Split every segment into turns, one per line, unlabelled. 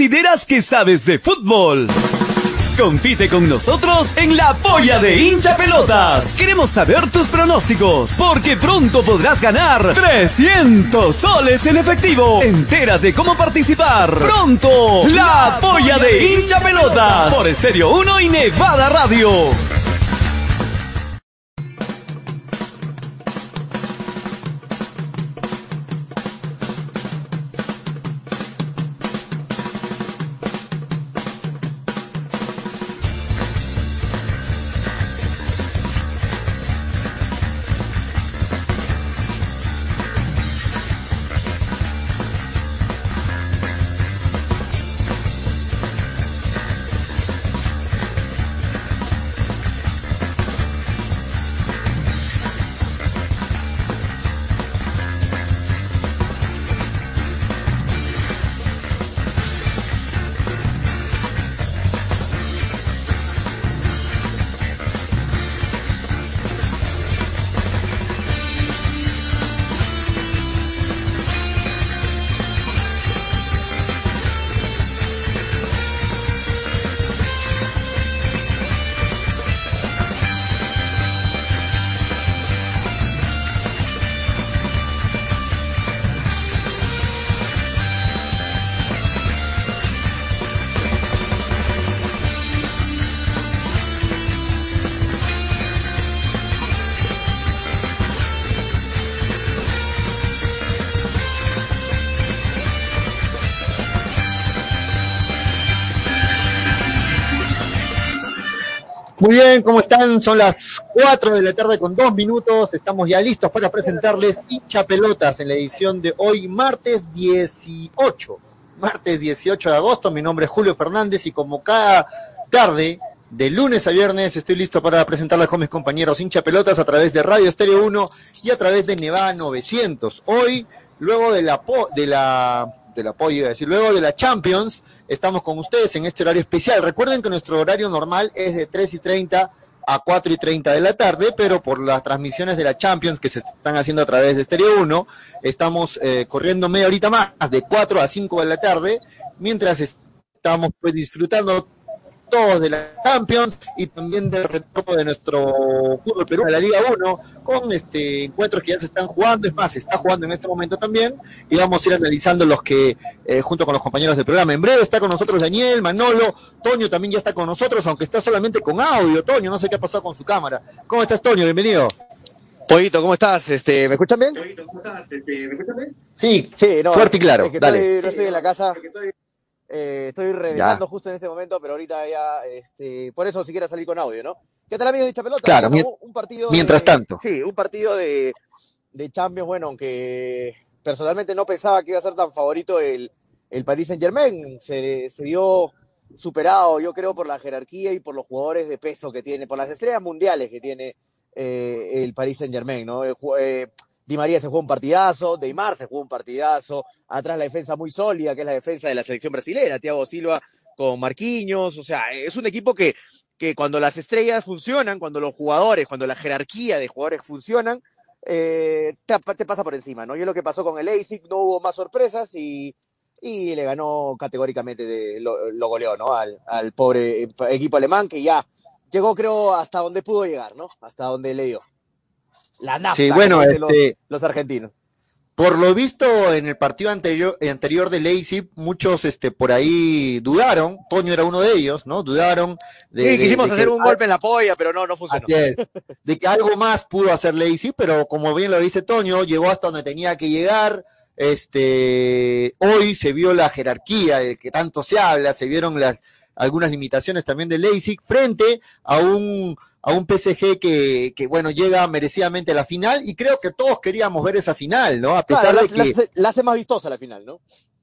¿Consideras que sabes de fútbol? Compite con nosotros en la polla de hincha pelotas. Queremos saber tus pronósticos, porque pronto podrás ganar 300 soles en efectivo. Entérate cómo participar. Pronto, la polla de hincha pelotas. Por Estéreo 1 y Nevada Radio.
Muy bien, ¿cómo están? Son las 4 de la tarde con dos minutos. Estamos ya listos para presentarles hincha pelotas en la edición de hoy, martes 18. Martes 18 de agosto. Mi nombre es Julio Fernández y como cada tarde, de lunes a viernes, estoy listo para presentarles con mis compañeros hincha pelotas a través de Radio Estéreo 1 y a través de Nevada 900. Hoy, luego de la, de la del apoyo, decir, luego de la Champions, estamos con ustedes en este horario especial. Recuerden que nuestro horario normal es de 3 y 30 a 4 y 30 de la tarde, pero por las transmisiones de la Champions que se están haciendo a través de Stereo 1, estamos eh, corriendo media horita más, de 4 a 5 de la tarde, mientras estamos pues disfrutando todos de la Champions y también del retorno de nuestro fútbol Perú a la Liga 1 con este encuentros que ya se están jugando, es más, se está jugando en este momento también y vamos a ir analizando los que eh, junto con los compañeros del programa. En breve está con nosotros Daniel, Manolo, Toño también ya está con nosotros, aunque está solamente con audio, Toño, no sé qué ha pasado con su cámara. ¿Cómo estás, Toño? Bienvenido.
Pollito, ¿cómo estás? Este, ¿Me escuchan bien? ¿cómo estás? Este, ¿Me escuchan bien? Sí, sí, no,
fuerte y claro.
Dale. no estoy en la casa. Eh, estoy revisando justo en este momento, pero ahorita ya, este, por eso si quieres salir con audio, ¿no? ¿Qué tal amigos de Dicha Pelota?
Claro, un partido mientras tanto.
Sí, un partido de, de Champions, bueno, aunque personalmente no pensaba que iba a ser tan favorito el, el Paris Saint Germain, se, se vio superado, yo creo, por la jerarquía y por los jugadores de peso que tiene, por las estrellas mundiales que tiene eh, el Paris Saint Germain, ¿no? Eh, Di María se jugó un partidazo, Neymar se jugó un partidazo, atrás la defensa muy sólida, que es la defensa de la selección brasileña, Thiago Silva con Marquinhos, o sea, es un equipo que, que cuando las estrellas funcionan, cuando los jugadores, cuando la jerarquía de jugadores funcionan, eh, te, pasa por encima, ¿no? Y es lo que pasó con el ASIC, no hubo más sorpresas y, y le ganó categóricamente, de, lo, goleó, ¿no? Al, al pobre equipo alemán que ya llegó, creo, hasta donde pudo llegar, ¿no? Hasta donde le dio. La nafta
sí, bueno, este,
los, argentinos.
Por lo visto en el partido anterior, anterior de Leipzig, muchos este, por ahí dudaron, Toño era uno de ellos, ¿no? Dudaron.
De, sí, quisimos hacer un golpe en la polla, pero no, no funcionó.
de que algo más pudo hacer Leipzig, pero como bien lo dice Toño, llegó hasta donde tenía que llegar. Este, hoy se vio la jerarquía de que tanto se habla, se vieron las, algunas limitaciones también de Leipzig frente a un a un PSG que, que, bueno, llega merecidamente a la final y creo que todos queríamos ver esa final, ¿no? A pesar de que...
La, hace más vistosa la final, ¿no?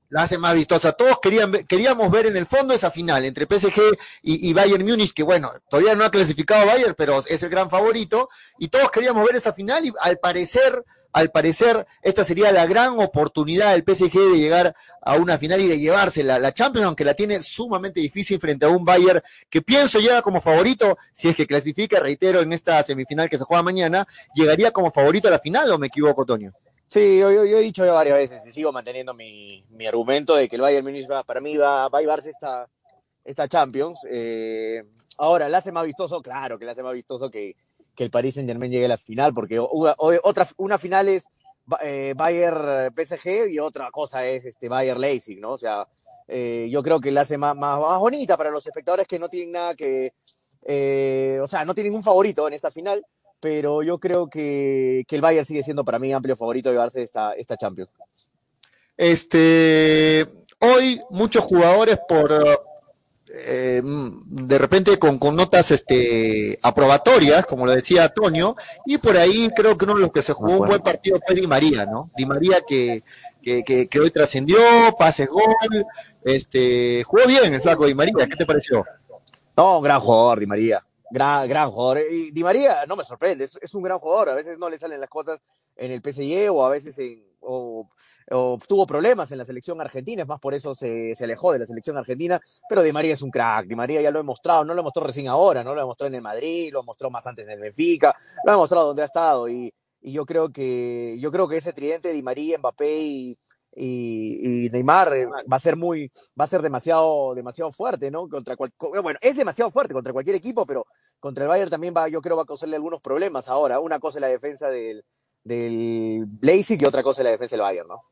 La hace más vistosa. Todos querían, queríamos ver en el fondo esa final entre PSG y, y Bayern Múnich, que bueno, todavía no ha clasificado Bayern, pero es el gran favorito, y todos queríamos ver esa final y al parecer al parecer, esta sería la gran oportunidad del PSG de llegar a una final y de llevarse la, Champions, aunque la tiene sumamente difícil frente a un Bayern que pienso llega como favorito, si es que clasifica, reitero, en esta semifinal que se juega mañana, llegaría como favorito a la final, ¿o me equivoco, Toño?
Sí, yo, he dicho ya varias veces y sigo manteniendo mi, mi argumento de que el Bayern Munich va, para mí va, va a llevarse esta, esta Champions. Eh, ahora, ¿la hace más vistoso? Claro que la hace más vistoso que, que el Paris Saint Germain llegue a la final, porque una, otra, una final es eh, Bayern PSG y otra cosa es este Bayern Leipzig, ¿no? O sea, eh, yo creo que la hace más, más, más, bonita para los espectadores que no tienen nada que, eh, o sea, no tienen un favorito en esta final pero yo creo que, que, el Bayern sigue siendo para mí amplio favorito de llevarse esta, esta Champions.
Este, hoy muchos jugadores por eh, de repente con, con, notas este, aprobatorias, como lo decía Antonio, y por ahí creo que uno de los que se jugó un buen partido fue Di María, ¿no? Di María que, que, que, que hoy trascendió, pases gol, este, jugó bien el flaco Di María, ¿qué te pareció?
No, un gran jugador, Di María gran, gran jugador. Y Di María no me sorprende, es, es, un gran jugador. A veces no le salen las cosas en el PSG o a veces en, o, o tuvo problemas en la selección argentina, es más por eso se, se, alejó de la selección argentina. Pero Di María es un crack, Di María ya lo he mostrado, no lo mostró recién ahora, no lo mostró en el Madrid, lo mostró más antes en el Benfica, lo ha mostrado donde ha estado. Y, y yo creo que yo creo que ese tridente Di María, Mbappé y, y, y, Neymar eh, va a ser muy, va a ser demasiado, demasiado fuerte, ¿no? Contra cual, bueno, es demasiado fuerte contra cualquier equipo, pero contra el Bayern también va, yo creo va a causarle algunos problemas ahora. Una cosa es la defensa del, del Leipzig y otra cosa es la defensa del Bayern, ¿no?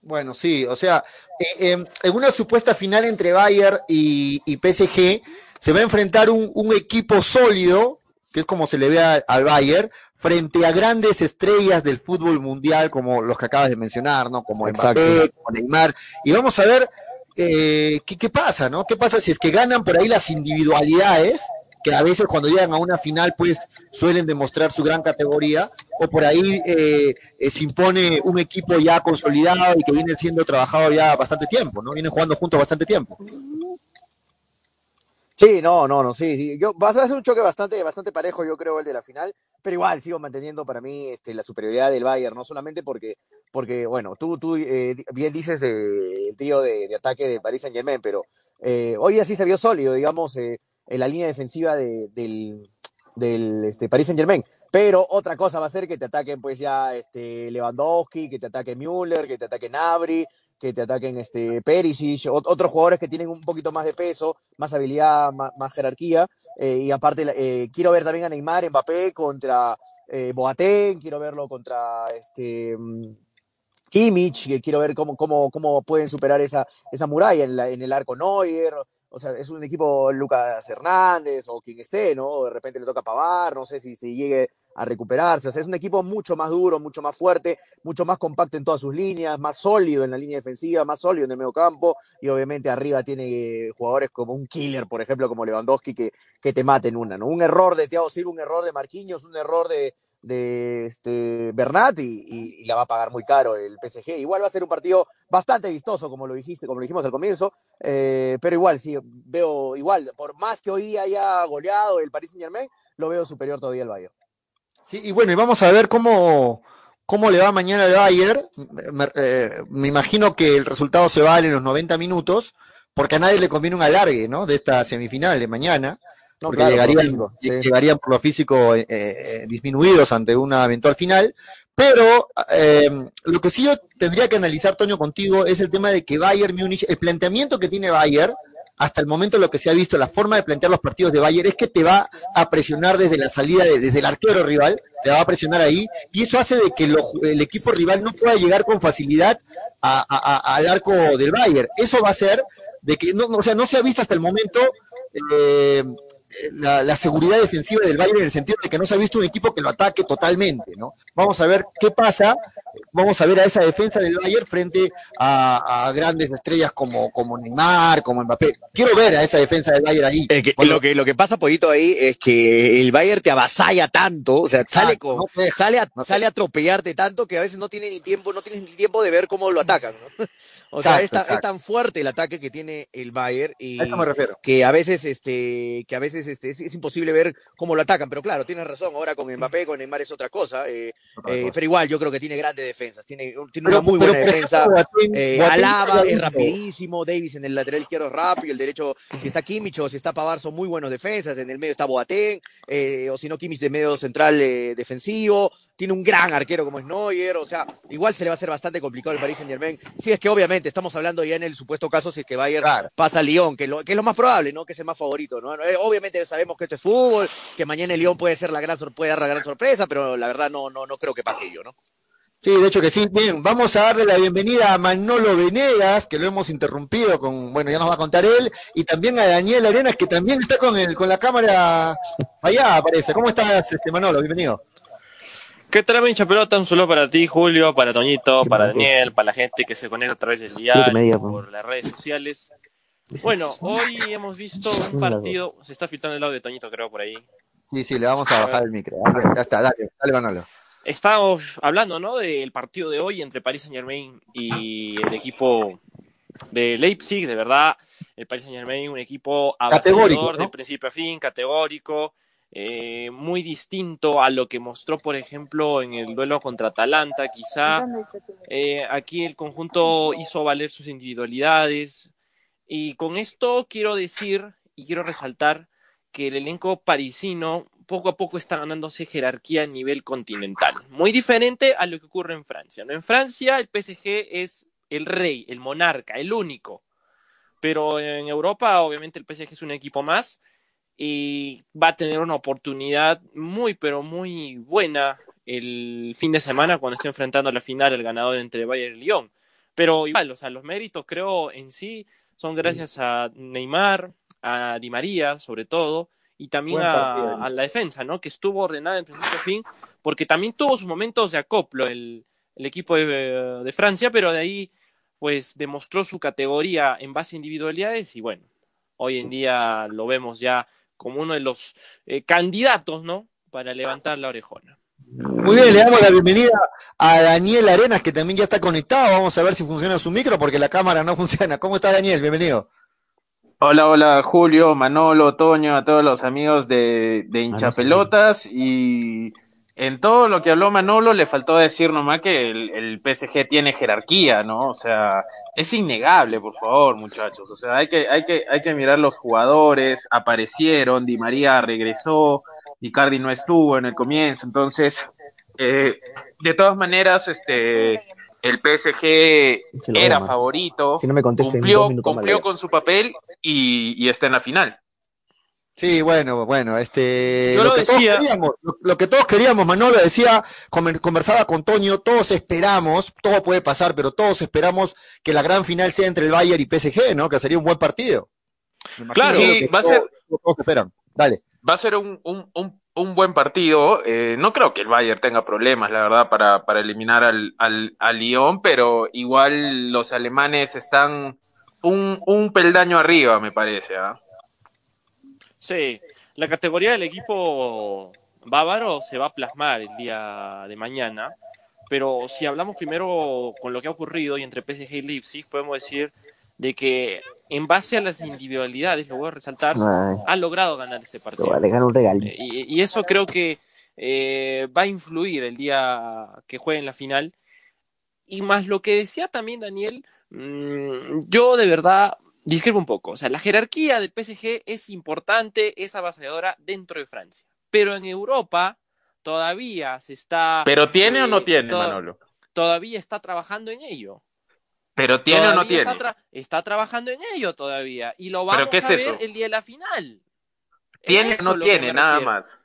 Bueno, sí, o sea, eh, eh, en una supuesta final entre Bayern y, y PSG se va a enfrentar un, un equipo sólido que es como se le ve a, al Bayern, frente a grandes estrellas del fútbol mundial, como los que acabas de mencionar, ¿no? Como Mbappé, como Neymar. Y vamos a ver eh, ¿qué, qué pasa, ¿no? ¿Qué pasa si es que ganan por ahí las individualidades? A veces cuando llegan a una final pues suelen demostrar su gran categoría, o por ahí eh, eh, se impone un equipo ya consolidado y que viene siendo trabajado ya bastante tiempo, ¿no? Vienen jugando juntos bastante tiempo.
Sí, no, no, no, sí. Yo, va a ser un choque bastante, bastante parejo, yo creo, el de la final, pero igual sigo manteniendo para mí este, la superioridad del Bayern, no solamente porque, porque bueno, tú, tú eh, bien dices de, el trío de, de, ataque de Paris Saint Germain, pero hoy así se vio sólido, digamos, en la línea defensiva de, del, del este, Paris Saint Germain. Pero otra cosa va a ser que te ataquen pues ya este Lewandowski, que te ataque Müller, que te ataque Nabri, que te ataquen este Perisic, otros jugadores que tienen un poquito más de peso, más habilidad, más, más jerarquía. Eh, y aparte, eh, quiero ver también a Neymar, Mbappé contra eh, Boateng, quiero verlo contra este mm, Kimmich, quiero ver cómo, cómo, cómo pueden superar esa, esa muralla en, la, en el arco Neuer. O sea, es un equipo Lucas Hernández o quien esté, ¿no? De repente le toca pavar, no sé si, si llegue a recuperarse. O sea, es un equipo mucho más duro, mucho más fuerte, mucho más compacto en todas sus líneas, más sólido en la línea defensiva, más sólido en el medio campo. Y obviamente arriba tiene jugadores como un killer, por ejemplo, como Lewandowski, que, que te maten una, ¿no? Un error de Thiago Silva, un error de Marquinhos, un error de, de este Bernat y, la va a pagar muy caro el PSG. Igual va a ser un partido bastante vistoso, como lo dijiste, como lo dijimos al comienzo, eh, pero igual, sí, veo igual, por más que hoy haya goleado el Paris Saint Germain, lo veo superior todavía al Bayern.
Sí, y bueno, y vamos a ver cómo, cómo le va mañana al Bayern. Me, eh, imagino que el resultado se va en los 90 minutos, porque a nadie le conviene un alargue, ¿no? De esta semifinal de mañana. No, porque claro, llegarían, por físico, sí. llegarían por lo físico eh, eh, disminuidos ante una eventual final. Pero eh, lo que sí yo tendría que analizar, Toño, contigo, es el tema de que Bayern Múnich, el planteamiento que tiene Bayern, hasta el momento lo que se ha visto, la forma de plantear los partidos de Bayern es que te va a presionar desde la salida, de, desde el arquero rival, te va a presionar ahí, y eso hace de que lo, el equipo rival no pueda llegar con facilidad a, a, a, al arco del Bayern. Eso va a hacer de que, no, o sea, no se ha visto hasta el momento eh, la, la, seguridad defensiva del Bayern en el sentido de que no se ha visto un equipo que lo ataque totalmente, ¿no? Vamos a ver qué pasa, vamos a ver a esa defensa del Bayern frente a, a grandes estrellas como, como Neymar, como Mbappé. Quiero ver a esa defensa del Bayern ahí.
Que, lo, que, lo que pasa, Pollito, ahí es que el Bayern te avasalla tanto, o sea, sale, con, no sale, a, no sale a atropellarte tanto que a veces no tiene ni tiempo, no tienes ni tiempo de ver cómo lo atacan, ¿no? O sea, es, tan, es, tan, fuerte el ataque que tiene el Bayern y
a
que a veces, este, que a veces este, es, es, imposible ver cómo lo atacan. Pero claro, tienes razón. Ahora con Mbappé, con Neymar es otra cosa. Eh, otra eh, cosa. Pero igual, yo creo que tiene grandes defensas. Tiene, tiene pero, una muy buena defensa. Eh, Alaba es rapidísimo. Davis en el lateral izquierdo es rápido. El derecho, si está Kimmich o si está Pavar, son muy buenos defensas. En el medio está Boateng. Eh, o si no, Kimmich de medio central defensivo.
Tiene un gran arquero como es Neuer, o sea, igual se le va a hacer bastante complicado el Paris Saint Germain. Si es que obviamente estamos hablando ya en el supuesto caso si es que Bayern pasa a Lyon, que, lo, que es lo más probable, ¿no? Que es el más favorito, ¿no? Eh, obviamente sabemos que esto es fútbol, que mañana el Lyon puede ser la gran, puede dar la gran sorpresa, pero la verdad no, no, no creo que pase ello, ¿no?
Sí, de hecho que sí. Bien, vamos a darle la bienvenida a Manolo Venegas, que lo hemos interrumpido con, bueno, ya nos va a contar él, y también a Daniel Arenas, que también está con el, con la cámara allá, aparece. ¿Cómo estás, este Manolo? Bienvenido.
¿Qué tal, hincha pelota? Un saludo para ti, Julio, para Toñito, para Daniel, para la gente que se conecta a través del día, por las redes sociales. Bueno, hoy hemos visto un partido, se está filtrando el audio de Toñito, creo, por ahí.
Sí, sí, le vamos a bajar el micro. Ya está, dale, dale, Manolo.
Estamos hablando, ¿no? Del partido de hoy entre Paris Saint Germain y el equipo de Leipzig. De verdad, el Paris Saint Germain, un equipo avasallador de principio a fin, categórico, eh, muy distinto a lo que mostró, por ejemplo, en el duelo contra Atalanta, quizá. Eh, aquí el conjunto hizo valer sus individualidades. Y con esto quiero decir y quiero resaltar que el elenco parisino poco a poco está ganándose jerarquía a nivel continental. Muy diferente a lo que ocurre en Francia. ¿no? En Francia el PSG es el rey, el monarca, el único. Pero en Europa obviamente el PSG es un equipo más y va a tener una oportunidad muy pero muy buena el fin de semana cuando esté enfrentando a la final el ganador entre Bayern y Lyon. Pero igual, o sea, los méritos creo en sí son gracias a Neymar, a Di María sobre todo, y también a, la defensa, ¿no? Que estuvo ordenada en principio a fin, porque también tuvo sus momentos de acoplo el, equipo de, Francia, pero de ahí, pues, demostró su categoría en base a individualidades y bueno, hoy en día lo vemos ya como uno de los eh, candidatos, ¿no? Para levantar la orejona.
Muy bien, le damos la bienvenida a Daniel Arenas, que también ya está conectado. Vamos a ver si funciona su micro, porque la cámara no funciona. ¿Cómo está Daniel? Bienvenido.
Hola, hola Julio, Manolo, Toño, a todos los amigos de, de Hinchapelotas y en todo lo que habló Manolo le faltó decir nomás que el, el, PSG tiene jerarquía, ¿no? O sea, es innegable, por favor, muchachos. O sea, hay que, hay que, hay que mirar los jugadores, aparecieron, Di María regresó, Icardi no estuvo en el comienzo, entonces, eh, de todas maneras, este, el PSG era favorito, cumplió, cumplió con su papel y, está en la final.
Sí, bueno, bueno, este, lo, que Todos queríamos, lo, que todos queríamos, Manolo decía, conversaba con Toño, todos esperamos, todo puede pasar, pero todos esperamos que la gran final sea entre el Bayern y PSG, ¿no? Que sería un buen partido.
Claro, sí, va a ser.
Todos esperan. Dale.
Va a ser un, un, un un buen partido. Eh, no creo que el Bayern tenga problemas, la verdad, para, para eliminar al, al, al Lyon, pero igual los alemanes están un, un peldaño arriba, me parece. ¿ah?
Sí, la categoría del equipo bávaro se va a plasmar el día de mañana, pero si hablamos primero con lo que ha ocurrido y entre PSG y Leipzig, podemos decir de que en base a las individualidades, lo voy a resaltar, ha logrado ganar este partido.
un regalo.
Eh, y, eso creo que eh, va a influir el día que juegue en la final. Y más lo que decía también Daniel, mm, yo de verdad discrepo un poco. O sea, la jerarquía del PSG es importante, es avasalladora dentro de Francia. Pero en Europa todavía se está...
¿Pero tiene o no eh, tiene, Manolo?
Todavía está trabajando en ello.
¿Pero tiene o no tiene?
Está, trabajando en ello todavía. Y lo vamos a ver el día de la final.
¿Tiene o no tiene? Nada más.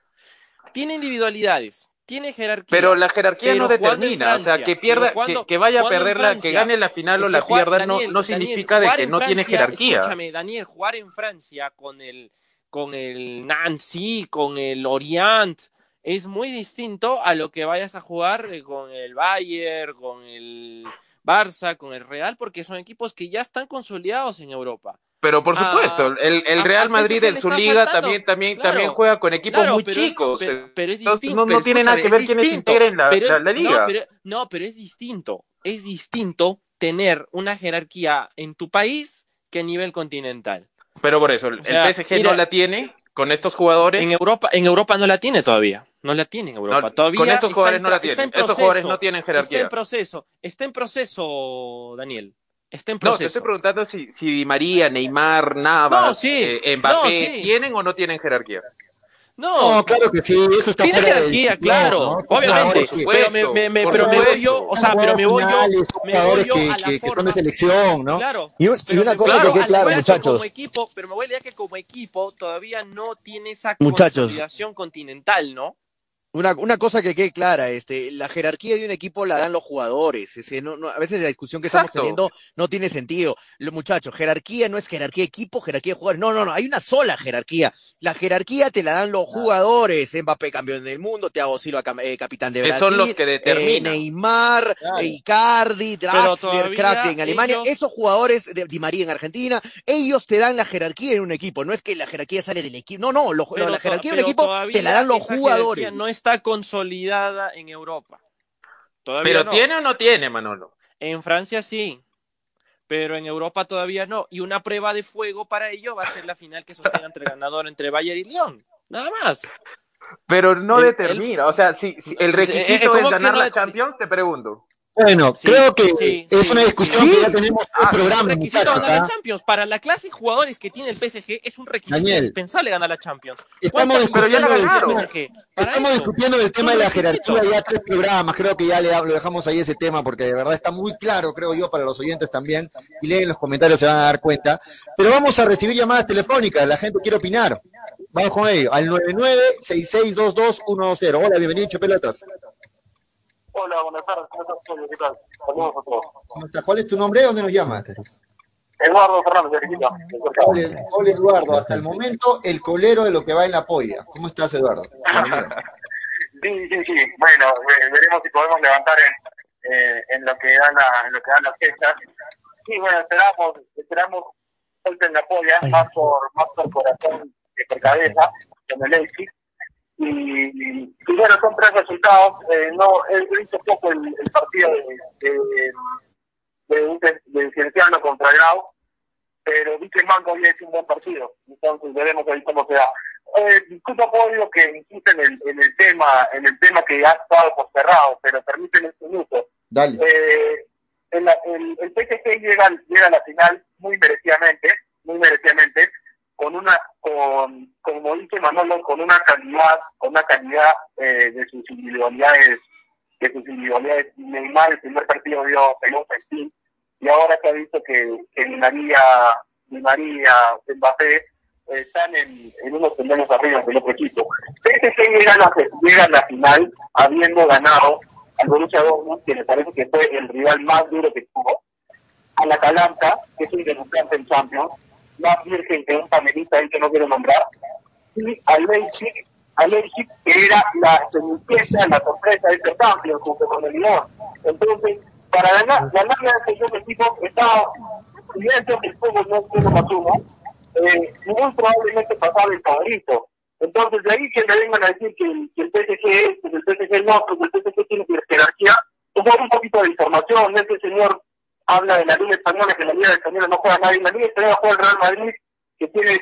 Tiene individualidades. Tiene jerarquía.
Pero la jerarquía no determina. o sea, que pierda, que, vaya a perderla, que gane la final o la pierda, no, no significa de que no tiene jerarquía.
Escúchame, Daniel, jugar en Francia con el, con el Nancy, con el Orient, es muy distinto a lo que vayas a jugar eh, con el Bayern, con el Barça, con el Real, porque son equipos que ya están consolidados en Europa.
Pero por supuesto, el, el, Real Madrid en su liga también, también, también juega con equipos muy chicos.
Pero, es distinto.
No, no tiene nada que ver quiénes integren la, la, liga.
No pero, es distinto. Es distinto tener una jerarquía en tu país que a nivel continental.
Pero por eso, el PSG no la tiene con estos jugadores.
En Europa, en Europa no la tiene todavía. No la tiene en Europa. todavía
con estos jugadores no la tienen. estos jugadores no tienen jerarquía.
Está en proceso. Está en proceso, Daniel. Está en proceso.
No, te estoy preguntando si, si Di María, Neymar, Navas, eh, Mbappé, ¿tienen o no tienen jerarquía?
No,
claro que sí, eso está
Tiene jerarquía, claro, obviamente. pero me, me, pero me voy yo, o sea, pero me voy yo, me voy yo
que, a la que, forma. Que son de selección, ¿no?
Claro.
Y, y una cosa claro, que quede claro, muchachos.
Como equipo, pero me voy a decir que como equipo todavía no tiene esa muchachos. consolidación continental, ¿no?
Una, una cosa que quede clara, este, la jerarquía de un equipo la dan los jugadores. Ese, no, no, a veces la discusión que Exacto. estamos teniendo no tiene sentido. Los muchachos, jerarquía no es jerarquía de equipo, jerarquía de jugadores. No, no, no, hay una sola jerarquía. La jerarquía te la dan los jugadores. Mbappé campeón del mundo, Thiago Silva eh, capitán de Brasil.
Que son los que determinan.
Eh, Neymar, claro. Icardi, Draxler, Crack en Alemania. Ellos... Esos jugadores de Di María en Argentina, ellos te dan la jerarquía en un equipo. No es que la jerarquía sale del equipo. No, no, lo, la jerarquía de un equipo te la dan los jugadores.
No está consolidada en Europa.
Todavía pero
no.
tiene o no tiene, Manolo.
En Francia sí, pero en Europa todavía no. Y una prueba de fuego para ello va a ser la final que sostenga entre el ganador entre Bayern y Lyon. Nada más.
Pero no el, determina, el, o sea, si, si el requisito es ganar no la Champions, te pregunto.
Bueno, sí, creo que sí, es sí, una discusión que ya tenemos en el programa.
Un requisito ganar la Champions. Para la clase de jugadores que tiene el PSG es un requisito Daniel, indispensable ganar la Champions.
Estamos discutiendo, del, estamos discutiendo del tema de la jerarquía ya tres programas. Creo que ya le hablo, dejamos ahí ese tema porque de verdad está muy claro, creo yo, para los oyentes también. Y leen los comentarios, se van a dar cuenta. Pero vamos a recibir llamadas telefónicas. La gente quiere opinar. Vamos con ello. Al 99662210. Hola, bienvenido, Pelotas.
Hola, buenas tardes. ¿Cómo estás, ¿Qué tal? Saludos a todos.
¿Cómo estás? ¿Cuál es tu nombre? ¿Dónde nos llamas?
Eduardo Fernández, de.
Hola, hola, Eduardo. Hasta el momento, el colero de lo que va en la polla. ¿Cómo estás, Eduardo?
sí, sí, sí. Bueno, eh, veremos si podemos levantar en, eh, en, lo, que dan la, en lo que dan las fechas. Sí, bueno, esperamos, esperamos en la polla, más por, más por corazón que por cabeza, con el Leipzig y, y, bueno, son tres resultados. Eh, no, he visto poco el, el partido de, de, de, de Cienciano contra Grau, pero vi que el Manco había hecho un buen partido. Entonces veremos ahí cómo se da. Eh, disculpa, que insiste en el, en el tema en el tema que ha estado posterrado, pero permíteme un minuto.
Dale.
Eh, el, el, el PSG llega, llega a la final muy merecidamente, muy merecidamente, con una, con, como dice Manolo, con una calidad, con una calidad eh, de sus individualidades, de sus individualidades. Neymar el primer partido dio un festín y ahora se ha visto que, que María, María, Mbappé están en, en unos peldaños arriba del otro equipo. PSG llega a la, llega a la final habiendo ganado al Borussia Dortmund, que me parece que fue el rival más duro que tuvo, a la Calanta, que es un debutante en Champions, más virgen que un panelista ahí que no quiero nombrar, y a Leipzig, a Leipzig que era la cenicienta, la sorpresa de este cambio junto con el Lyon. Entonces, para ganar, ganarle a ese dos equipos estaba evidente que el fútbol no uno más uno, eh, muy probablemente pasaba el favorito. Entonces, de ahí que me vengan a decir que, el, que el PSG es, que el PSG no, que el PSG tiene jerarquía, pues un poquito de información, este señor habla de la Liga Española, que la Liga Española no juega nadie, en la Liga Española juega el Real Madrid, que tiene,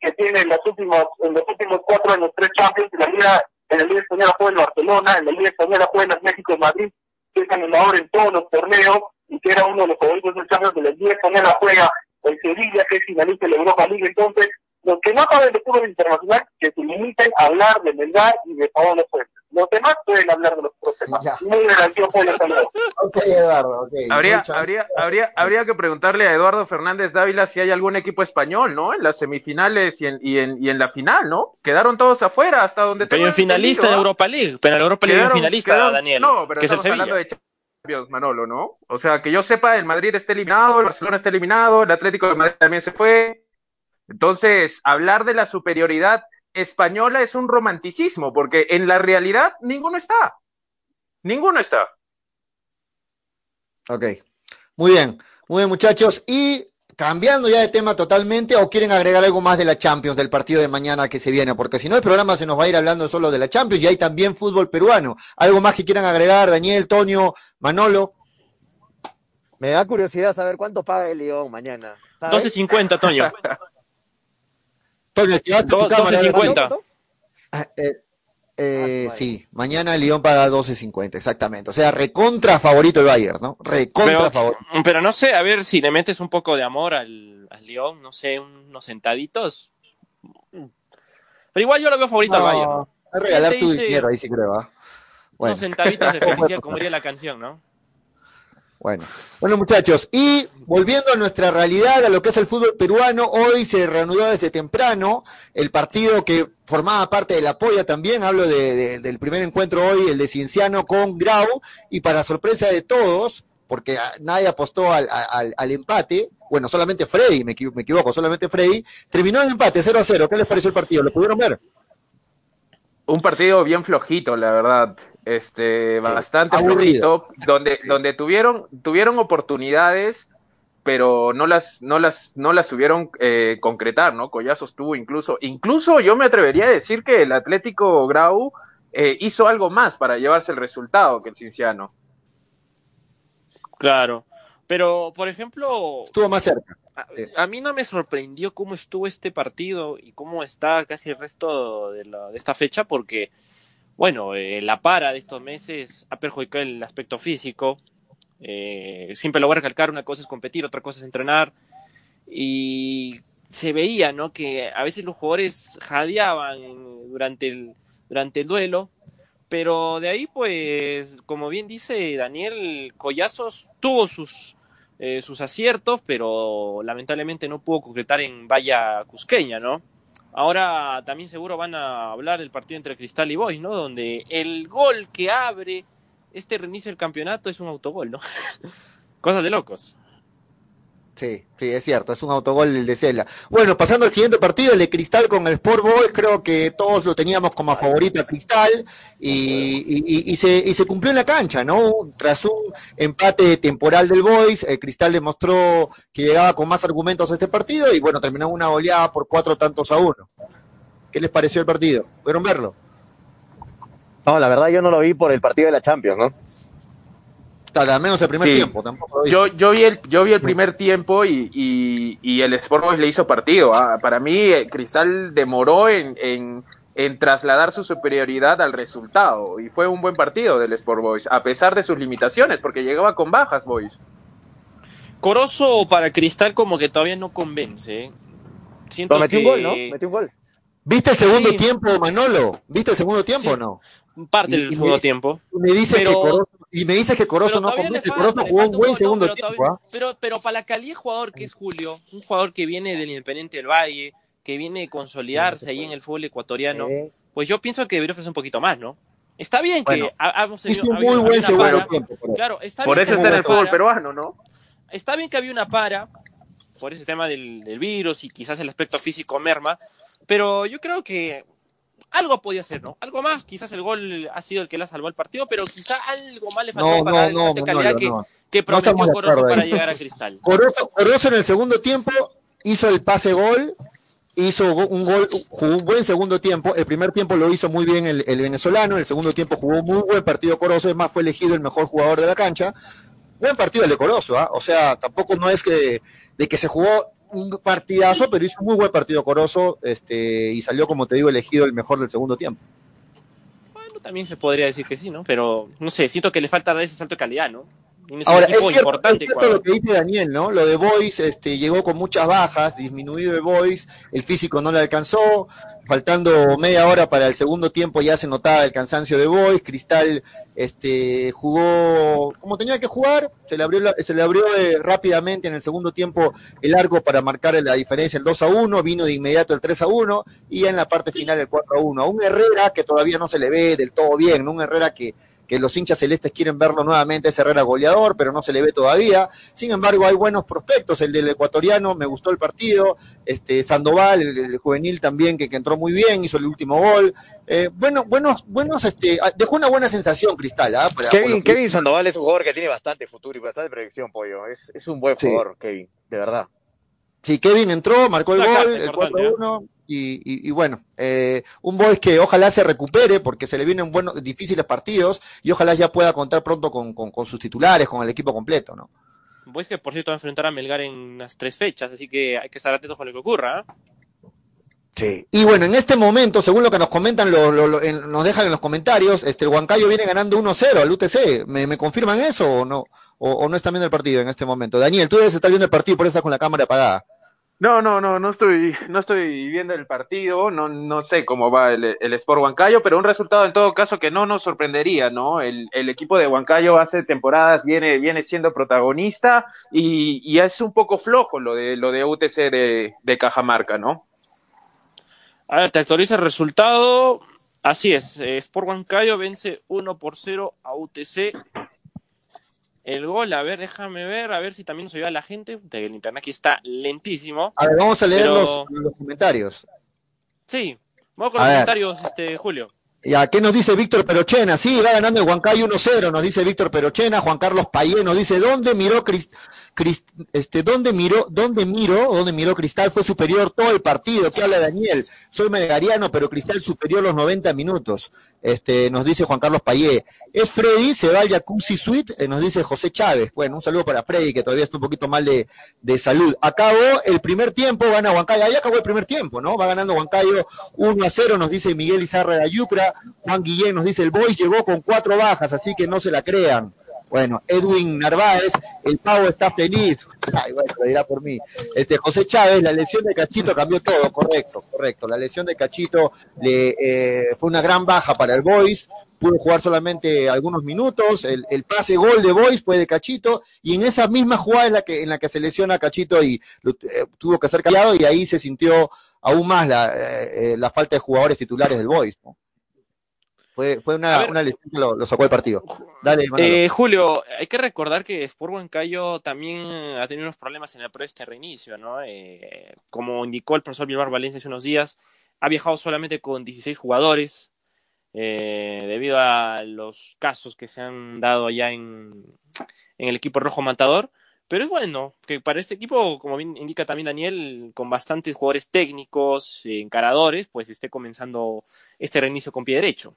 que tiene en los últimos, en los últimos cuatro años tres Champions, en la Liga, en la Liga Española juega el Barcelona, en la Liga Española juega el México y Madrid, que es ganador en todos los torneos, y que era uno de los favoritos del Champions, de la Liga Española juega el Sevilla, que es finalista de la Europa League, entonces, los que no saben de fútbol internacional, que se limiten a hablar de Melgar y de Paolo Fuentes. Los demás pueden hablar de los otros temas. Ya. Muy gracioso el saludo.
Ok, Eduardo, ok.
Habría, habría, habría, habría que preguntarle a Eduardo Fernández Dávila si hay algún equipo español, ¿no? En las semifinales y en, y en, y en la final, ¿no? Quedaron todos afuera hasta donde
Pero en finalista en Europa League. Pero en Europa League quedaron, finalista, quedaron, Daniel.
No, pero
que
estamos es el hablando de Champions, Manolo, ¿no? O sea, que yo sepa, el Madrid está eliminado, el Barcelona está eliminado, el Atlético de Madrid también se fue. Entonces, hablar de la superioridad española es un romanticismo, porque en la realidad ninguno está. Ninguno está.
Ok. Muy bien. Muy bien, muchachos. Y cambiando ya de tema totalmente, o quieren agregar algo más de la Champions, del partido de mañana que se viene, porque si no el programa se nos va a ir hablando solo de la Champions y hay también fútbol peruano. ¿Algo más que quieran agregar, Daniel, Tonio, Manolo?
Me da curiosidad saber cuánto paga el León mañana.
12.50, Toño.
Toño, ¿activaste tu cámara?
12.50.
Ah, eh, eh, sí, mañana el León paga 12.50, exactamente. O sea, recontra favorito el Bayern, ¿no? Recontra
pero,
favorito.
Pero no sé, a ver si le metes un poco de amor al, al León, no sé, unos centaditos. Pero igual yo lo veo favorito al Bayern.
A regalar tu dinero, ahí sí creo. ¿ah?
Bueno. Unos centavitos de felicidad, como diría la canción, ¿no?
Bueno, bueno muchachos, y volviendo a nuestra realidad, a lo que es el fútbol peruano, hoy se reanudó desde temprano el partido que formaba parte de la polla también, hablo del primer encuentro hoy, el de Cienciano con Grau, y para sorpresa de todos, porque nadie apostó al, empate, bueno, solamente Freddy, me, me, equivoco, solamente Freddy, terminó el empate 0 a 0, ¿qué les pareció el partido? ¿Lo pudieron ver?
Un partido bien flojito, la verdad este, bastante flojito, donde, donde tuvieron, tuvieron oportunidades, pero no las, no las, no las subieron eh, concretar, ¿no? Collazos tuvo incluso, incluso yo me atrevería a decir que el Atlético Grau eh, hizo algo más para llevarse el resultado que el Cinciano.
Claro, pero por ejemplo...
Estuvo más cerca.
A, mí no me sorprendió cómo estuvo este partido y cómo está casi el resto de, la, de esta fecha, porque bueno, eh, la para de estos meses ha perjudicado el aspecto físico. Eh, siempre lo voy a recalcar, una cosa es competir, otra cosa es entrenar. Y se veía, ¿no? Que a veces los jugadores jadeaban durante el, durante el duelo, pero de ahí, pues, como bien dice Daniel, Collazos tuvo sus, eh, sus aciertos, pero lamentablemente no pudo concretar en valla cusqueña, ¿no? Ahora también seguro van a hablar del partido entre Cristal y Boys, ¿no? Donde el gol que abre este reinicio del campeonato es un autogol, ¿no? Cosas de locos.
Sí, sí, es cierto, es un autogol el de Cela. Bueno, pasando al siguiente partido, el de Cristal con el Sport Boys, creo que todos lo teníamos como favorito a Cristal y, y, se, y se cumplió en la cancha, ¿no? Tras un empate temporal del Boys, el Cristal demostró que llegaba con más argumentos a este partido y bueno, terminó una goleada por cuatro tantos a uno. ¿Qué les pareció el partido? ¿Pudieron verlo?
No, la verdad yo no lo vi por el partido de la Champions, ¿no?
Al menos el primer tiempo. Tampoco
yo, yo, vi el, yo vi el primer tiempo y, y, el Sport Boys le hizo partido. Ah, para mí, eh, Cristal demoró en, en, trasladar su superioridad al resultado y fue un buen partido del Sport Boys, a pesar de sus limitaciones, porque llegaba con bajas, Boys.
Corozo para Cristal como que todavía no convence. ¿eh?
Siento metió un gol, ¿no? Metió un gol.
¿Viste el segundo tiempo, Manolo? ¿Viste el segundo tiempo o no?
Parte del segundo tiempo.
Me dice que Corozo y me dices que Corozo no convence. Corozo jugó un buen segundo tiempo. ¿ah?
Pero, pero para la calidad de jugador que es Julio, un jugador que viene del Independiente del Valle, que viene a consolidarse ahí en el fútbol ecuatoriano, pues yo pienso que debería ofrecer un poquito más, ¿no? Está bien que hemos
tenido un muy buen segundo tiempo.
Por claro, está
por eso está en el fútbol peruano, ¿no?
Está bien que había una para por ese tema del, del virus y quizás el aspecto físico merma, pero yo creo que algo podía ser, ¿no? Algo más, quizás el gol ha sido el que le ha salvado el partido, pero quizás algo más le faltó para no, el de calidad que, que, prometió Corozo para llegar a Cristal.
Corozo, en el segundo tiempo hizo el pase gol, hizo un gol, jugó un buen segundo tiempo, el primer tiempo lo hizo muy bien el, venezolano, el segundo tiempo jugó muy buen partido Corozo, es más, fue elegido el mejor jugador de la cancha, buen partido el de Corozo, ¿ah? o sea, tampoco no es que de que se jugó un partidazo, pero hizo un muy buen partido Corozo este, y salió, como te digo, elegido el mejor del segundo tiempo.
Bueno, también se podría decir que sí, ¿no? Pero, no sé, siento que le falta dar ese salto de calidad, ¿no?
Ahora, es cierto, lo que dice Daniel, ¿no? Lo de Boyce este, llegó con muchas bajas, disminuido el Boyce, el físico no le alcanzó, faltando media hora para el segundo tiempo ya se notaba el cansancio de Boyce, Cristal este, jugó como tenía que jugar, se le abrió, se le abrió eh, rápidamente en el segundo tiempo el arco para marcar la diferencia, el 2 a 1, vino de inmediato el 3 a 1 y en la parte final el 4 a 1. A un Herrera que todavía no se le ve del todo bien, ¿no? un Herrera que que los hinchas celestes quieren verlo nuevamente ese Herrera goleador, pero no se le ve todavía. Sin embargo, hay buenos prospectos, el del ecuatoriano, me gustó el partido, este Sandoval, el, juvenil también, que, entró muy bien, hizo el último gol. Eh, bueno, buenos, buenos, este, ah, dejó una buena sensación, Cristal. ¿ah?
Kevin, Sandoval es un jugador que tiene bastante futuro y bastante proyección, Pollo. Es, es un buen jugador, Kevin, de verdad.
Sí, Kevin entró, marcó el gol, el 4-1. Y, bueno, eh, un Boys que ojalá se recupere porque se le vienen buenos, difíciles partidos y ojalá ya pueda contar pronto con, sus titulares, con el equipo completo, ¿no?
Boys que por cierto va a enfrentar a Melgar en las tres fechas, así que hay que estar atentos con lo que ocurra. ¿eh?
Sí. Y bueno, en este momento, según lo que nos comentan, nos dejan en los comentarios, este, el Huancayo viene ganando 1-0 al UTC. ¿Me, confirman eso o no? O, no están viendo el partido en este momento? Daniel, tú debes estar viendo el partido, por eso estás con la cámara apagada.
No, no, no, no estoy, no estoy viendo el partido, no, no sé cómo va el, el Sport Huancayo, pero un resultado en todo caso que no nos sorprendería, ¿no? El, el equipo de Huancayo hace temporadas viene, viene siendo protagonista y, y, es un poco flojo lo de, lo de UTC de, de Cajamarca, ¿no?
A ver, te actualiza el resultado. Así es, Sport Huancayo vence 1 por 0 a UTC el gol, a ver, déjame ver, a ver si también nos ayuda la gente. El internet aquí está lentísimo.
A ver, vamos a leer los, comentarios.
Sí, vamos con los comentarios, este, Julio.
Ya, ¿qué nos dice Víctor Perochena? Sí, va ganando el Huancayo 1-0, nos dice Víctor Perochena. Juan Carlos Payé nos dice, ¿dónde miró este, ¿dónde miró, dónde miró, dónde miró Cristal fue superior todo el partido? ¿Qué habla Daniel? Soy melgariano, pero Cristal superior los 90 minutos. Este, nos dice Juan Carlos Payé. Es Freddy, se va al Jacuzzi Suite, eh, nos dice José Chávez. Bueno, un saludo para Freddy, que todavía está un poquito mal de, de salud. Acabó el primer tiempo, gana Huancayo. Ahí acabó el primer tiempo, ¿no? Va ganando Huancayo 1 a 0, nos dice Miguel Izarra de Ayucra. Juan Guillén nos dice, el Boys llegó con cuatro bajas, así que no se la crean. Bueno, Edwin Narváez, el pavo está feliz. Ay, bueno, lo dirá por mí. Este, José Chávez, la lesión de Cachito cambió todo, correcto, correcto. La lesión de Cachito le, eh, fue una gran baja para el Boys. Pudo jugar solamente algunos minutos. El, pase gol de Boys fue de Cachito. Y en esa misma jugada en la que, en la que se lesiona Cachito y eh, tuvo que ser callado, y ahí se sintió aún más la, eh, la falta de jugadores titulares del Boys. Fue, fue una, una lesión que lo, sacó del partido. Dale,
eh, Julio, hay que recordar que Sport Huancayo también ha tenido unos problemas en el pre este reinicio, ¿no? Eh, como indicó el profesor Vilmar Valencia hace unos días, ha viajado solamente con 16 jugadores, eh, debido a los casos que se han dado allá en, en el equipo rojo matador. Pero es bueno que para este equipo, como bien indica también Daniel, con bastantes jugadores técnicos, encaradores, pues esté comenzando este reinicio con pie derecho.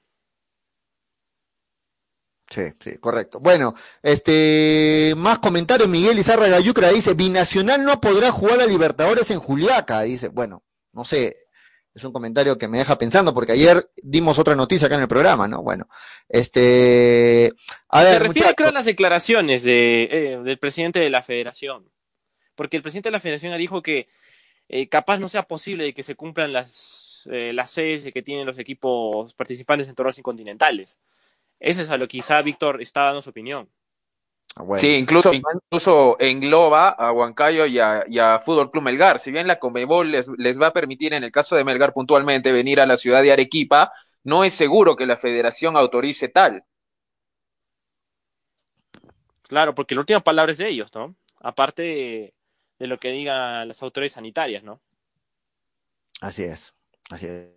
Sí, sí, correcto. Bueno, este, más comentarios. Miguel Izarra Gayucra dice, Binacional no podrá jugar a Libertadores en Juliaca. Dice, bueno, no sé, es un comentario que me deja pensando, porque ayer dimos otra noticia acá en el programa, ¿no? Bueno, este,
a ver. Se refiere, creo, a las declaraciones de, eh, del presidente de la federación. Porque el presidente de la federación dijo que eh, capaz no sea posible de que se cumplan las, eh, las sedes que tienen los equipos participantes en torneos incontinentales. Ese es a lo que quizá Víctor está dando su opinión.
Ah, sí, incluso, incluso engloba a Huancayo y a, Fútbol Club Melgar. Si bien la Comebol les, les va a permitir, en el caso de Melgar puntualmente, venir a la ciudad de Arequipa, no es seguro que la federación autorice tal.
Claro, porque la última palabra es de ellos, ¿no? Aparte de, de lo que digan las autoridades sanitarias, ¿no?
Así es, así es.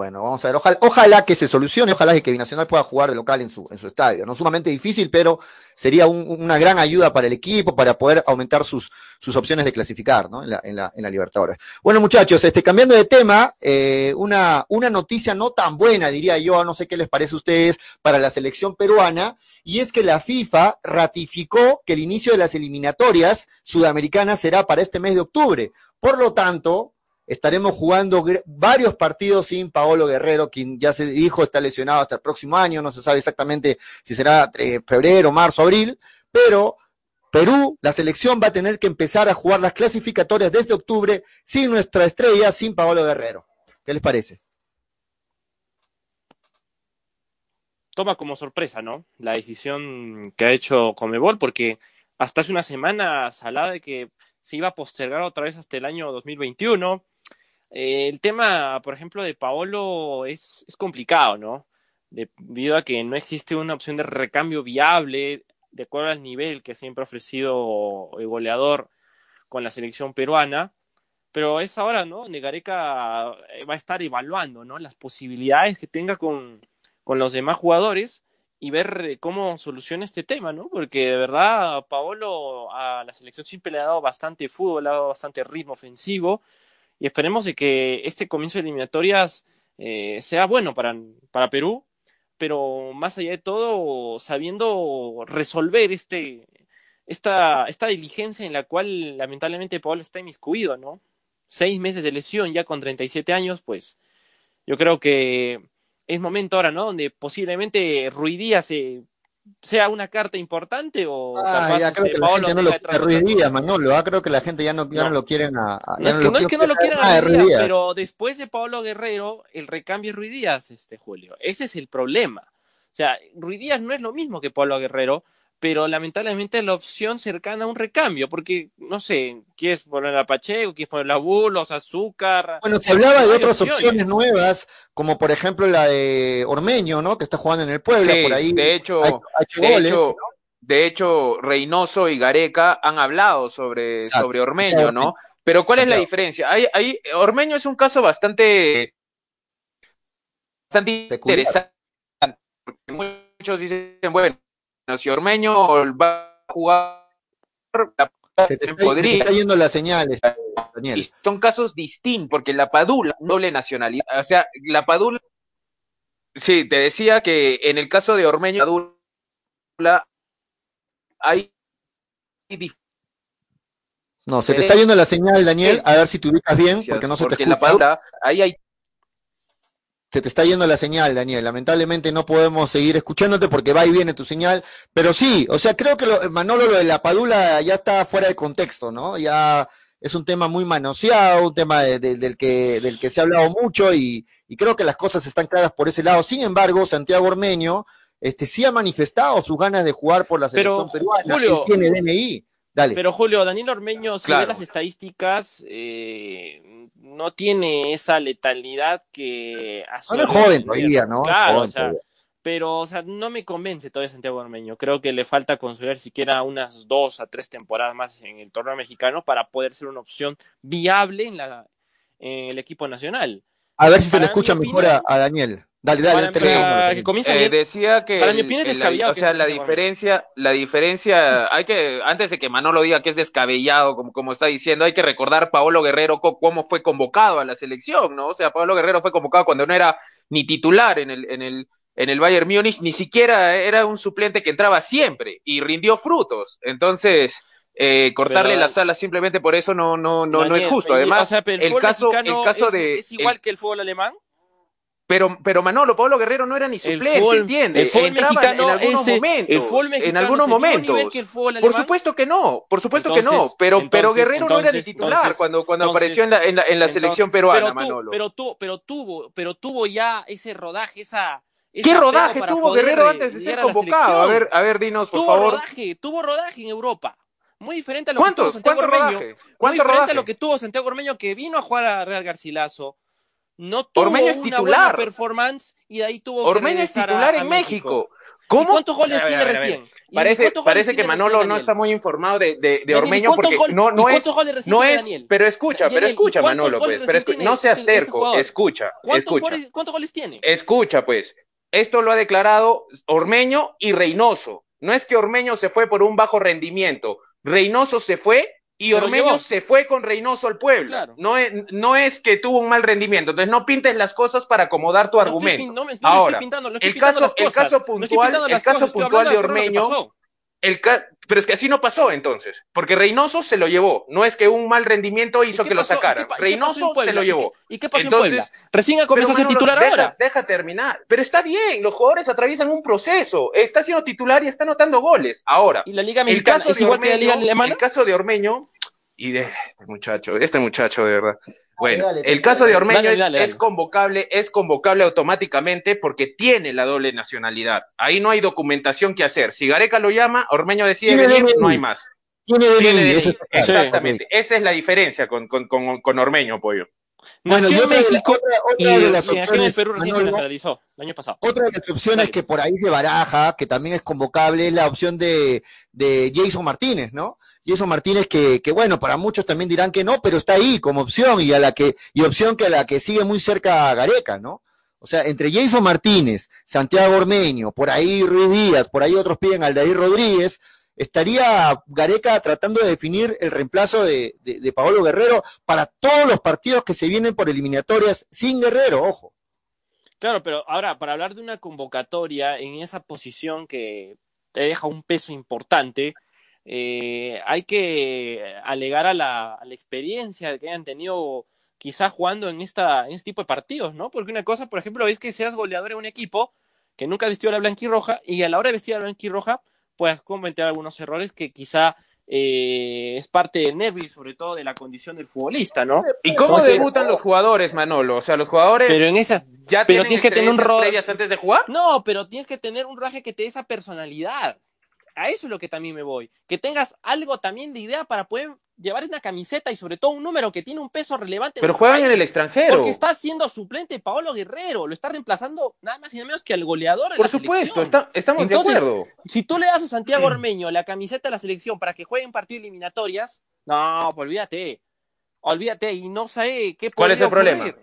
Bueno, vamos a ver, ojalá, que se solucione, ojalá que Binacional pueda jugar de local en su, en su estadio. No sumamente difícil, pero sería una gran ayuda para el equipo, para poder aumentar sus, sus opciones de clasificar ¿no? en, la, en, la, en la Libertadores. Bueno, muchachos, este, cambiando de tema, eh, una, una noticia no tan buena, diría yo, no sé qué les parece a ustedes, para la selección peruana, y es que la FIFA ratificó que el inicio de las eliminatorias sudamericanas será para este mes de octubre. Por lo tanto, estaremos jugando varios partidos sin Paolo Guerrero, quien ya se dijo está lesionado hasta el próximo año, no se sabe exactamente si será eh, febrero, marzo, abril, pero Perú, la selección va a tener que empezar a jugar las clasificatorias desde octubre sin nuestra estrella, sin Paolo Guerrero. ¿Qué les parece?
Toma como sorpresa, ¿no? La decisión que ha hecho Comebol, porque hasta hace una semana se de que se iba a postergar otra vez hasta el año 2021. Eh, el tema, por ejemplo, de Paolo es, es complicado, ¿no? Debido a que no existe una opción de recambio viable de acuerdo al nivel que siempre ha ofrecido el goleador con la selección peruana. Pero es ahora, ¿no? Negareca eh, va a estar evaluando, ¿no? Las posibilidades que tenga con, con los demás jugadores y ver cómo soluciona este tema, ¿no? Porque de verdad Paolo a la selección siempre le ha dado bastante fútbol, le ha dado bastante ritmo ofensivo y esperemos de que este comienzo de eliminatorias eh, sea bueno para, para Perú, pero más allá de todo, sabiendo resolver este, esta, esta diligencia en la cual lamentablemente Pablo está inmiscuido, ¿no? Seis meses de lesión ya con 37 años, pues yo creo que es momento ahora, ¿no? Donde posiblemente Ruidía se sea una carta importante o
ah, ya creo que la gente no lo quiere Ruiz Díaz, Manolo, ah, creo que la gente ya no, ya no. lo quieren a,
no, es que, no, es que no lo quieran a Ruiz Díaz, pero después de Pablo Guerrero, el recambio es Ruiz Díaz, este Julio. Ese es el problema. O sea, Ruiz Díaz no es lo mismo que Pablo Guerrero, pero lamentablemente es la opción cercana a un recambio, porque, no sé, quieres poner a Pacheco, quieres poner a Bulos, Azúcar.
Bueno, se hablaba de otras opciones. nuevas, como por ejemplo la de Ormeño, ¿no? Que está jugando en el pueblo, por ahí.
De hecho, de, hecho de hecho, Reynoso y Gareca han hablado sobre, sobre Ormeño, ¿no? Pero ¿cuál es la diferencia? Hay, hay, Ormeño es un caso bastante, bastante interesante. Muchos dicen, bueno, si Ormeño va a jugar,
se te está, podría. yendo las señales, Daniel.
son casos distintos, porque la Padula, doble nacionalidad, o sea, la Padula, sí, te decía que en el caso de Ormeño, Padula, hay
no, se te está yendo la señal, Daniel, a ver si te ubicas bien, porque no se te escucha. La Padula,
ahí hay
se te está yendo la señal, Daniel. Lamentablemente no podemos seguir escuchándote porque va y viene tu señal. Pero sí, o sea, creo que lo, Manolo, lo de la padula ya está fuera de contexto, ¿no? Ya es un tema muy manoseado, un tema del, que, del que se ha hablado mucho y, creo que las cosas están claras por ese lado. Sin embargo, Santiago Ormeño este, sí ha manifestado sus ganas de jugar por la selección peruana. Julio, tiene DNI. Dale.
Pero Julio, Daniel Ormeño, si ve las estadísticas, eh, no tiene esa letalidad que...
Ahora es joven todavía, ¿no?
Claro, o sea, pero o sea, no me convence todavía Santiago Ormeño. Creo que le falta construir siquiera unas dos a tres temporadas más en el torneo mexicano para poder ser una opción viable en, la, en el equipo nacional.
A ver si se le escucha mejor a Daniel. Dale, dale,
que comienza eh, decía que para mi opinión es descabellado. o sea, la diferencia, la diferencia, hay que, antes de que Manolo diga que es descabellado, como, como está diciendo, hay que recordar Paolo Guerrero cómo fue convocado a la selección, ¿no? O sea, Paolo Guerrero fue convocado cuando no era ni titular en el, en el, en el Bayern Múnich, ni siquiera era un suplente que entraba siempre y rindió frutos. Entonces, eh, cortarle las alas simplemente por eso no, no, no, no es justo. Además, el, caso, el caso de.
¿Es igual que el fútbol alemán?
Pero, pero Manolo, Pablo Guerrero no era ni suplente, ¿entiendes?
El mexicano en algunos
momentos. en algunos momentos. por supuesto que no, por supuesto que no. Pero, pero Guerrero no era ni titular cuando, cuando apareció en la, en la, en la selección peruana, Manolo.
Pero, tu, pero, tuvo, pero tuvo ya ese rodaje, esa.
¿Qué rodaje tuvo Guerrero antes de ser convocado? A, ver, a ver, dinos, por
tuvo
favor.
Rodaje, tuvo rodaje en Europa. Muy diferente a lo que tuvo Santiago Ormeño. Muy diferente a lo que tuvo Santiago Ormeño, que vino a jugar a Real Garcilaso no tuvo
Ormeño es
una
titular.
buena performance y de ahí tuvo
Ormeño que es titular en México. ¿Cómo?
¿Cuántos goles tiene recién?
Parece, parece que Manolo no está muy informado de, de, de Ormeño porque no, no es, no es, pero escucha, pero escucha Manolo, pues, pero no seas terco, escucha, escucha.
¿Cuántos goles tiene?
Escucha, pues, esto lo ha declarado Ormeño y Reynoso. No es que Ormeño se fue por un bajo rendimiento, Reynoso se fue y Ormeño se fue con Reynoso al pueblo. No, es, no es que tuvo un mal rendimiento. Entonces no pintes las cosas para acomodar tu argumento. Ahora, el, caso, el caso puntual, el caso puntual de Ormeño, el pero es que así no pasó entonces, porque Reynoso se lo llevó. No es que un mal rendimiento hizo que lo sacaran. Reynoso se lo llevó.
¿Y qué pasó entonces, Recién ha comenzado a ser titular
deja,
ahora.
Deja terminar. Pero está bien, los jugadores atraviesan un proceso. Está siendo titular y está anotando goles. Ahora,
¿Y la Liga Mexicana el caso es igual que la Liga Alemana?
El caso de Ormeño, y de este muchacho, este muchacho de verdad. Bueno, el caso de Ormeño es, convocable, es convocable automáticamente porque tiene la doble nacionalidad. Ahí no hay documentación que hacer. Si Gareca lo llama, Ormeño decide venir, no hay más.
Tiene
Exactamente. Esa es la diferencia con, con, con, Ormeño, Pollo.
Bueno, y otra, México, de, otra de las opciones, Perú recién se nacionalizó el año pasado.
Otra de las opciones que por ahí se baraja, que también es convocable, es la opción de, de Jason Martínez, ¿no? Jason Martínez que, que, bueno, para muchos también dirán que no, pero está ahí como opción y a la que, y opción que a la que sigue muy cerca a Gareca, ¿no? O sea, entre Jason Martínez, Santiago Ormeño, por ahí Ruiz Díaz, por ahí otros piden Aldair Rodríguez, estaría Gareca tratando de definir el reemplazo de, de, Paolo Guerrero para todos los partidos que se vienen por eliminatorias sin Guerrero, ojo.
Claro, pero ahora, para hablar de una convocatoria en esa posición que te deja un peso importante, eh, hay que alegar a la, a experiencia que hayan tenido quizás jugando en, esta, en este tipo de partidos, ¿no? Porque una cosa, por ejemplo, es que seas goleador en un equipo que nunca vestido la blanquirroja y a la hora de vestir la blanquirroja puedas cometer algunos errores que quizá eh, es parte del nervio y sobre todo de la condición del futbolista, ¿no?
¿Y cómo debutan los jugadores, Manolo? O sea, los jugadores
pero en esa, ya pero tienes que tener un
previas antes de jugar.
No, pero tienes que tener un rodaje que te dé esa personalidad. A eso es lo que también me voy. Que tengas algo también de idea para poder llevar una camiseta y sobre todo un número que tiene un peso relevante.
Pero juegan en el extranjero.
Porque está siendo suplente Paolo Guerrero, lo está reemplazando nada más y nada menos que al goleador.
Por supuesto, estamos de acuerdo.
Si tú le das a Santiago Ormeño la camiseta de la selección para que juegue en partidos eliminatorias, no, pues olvídate. Olvídate y no sé qué
¿Cuál es el problema?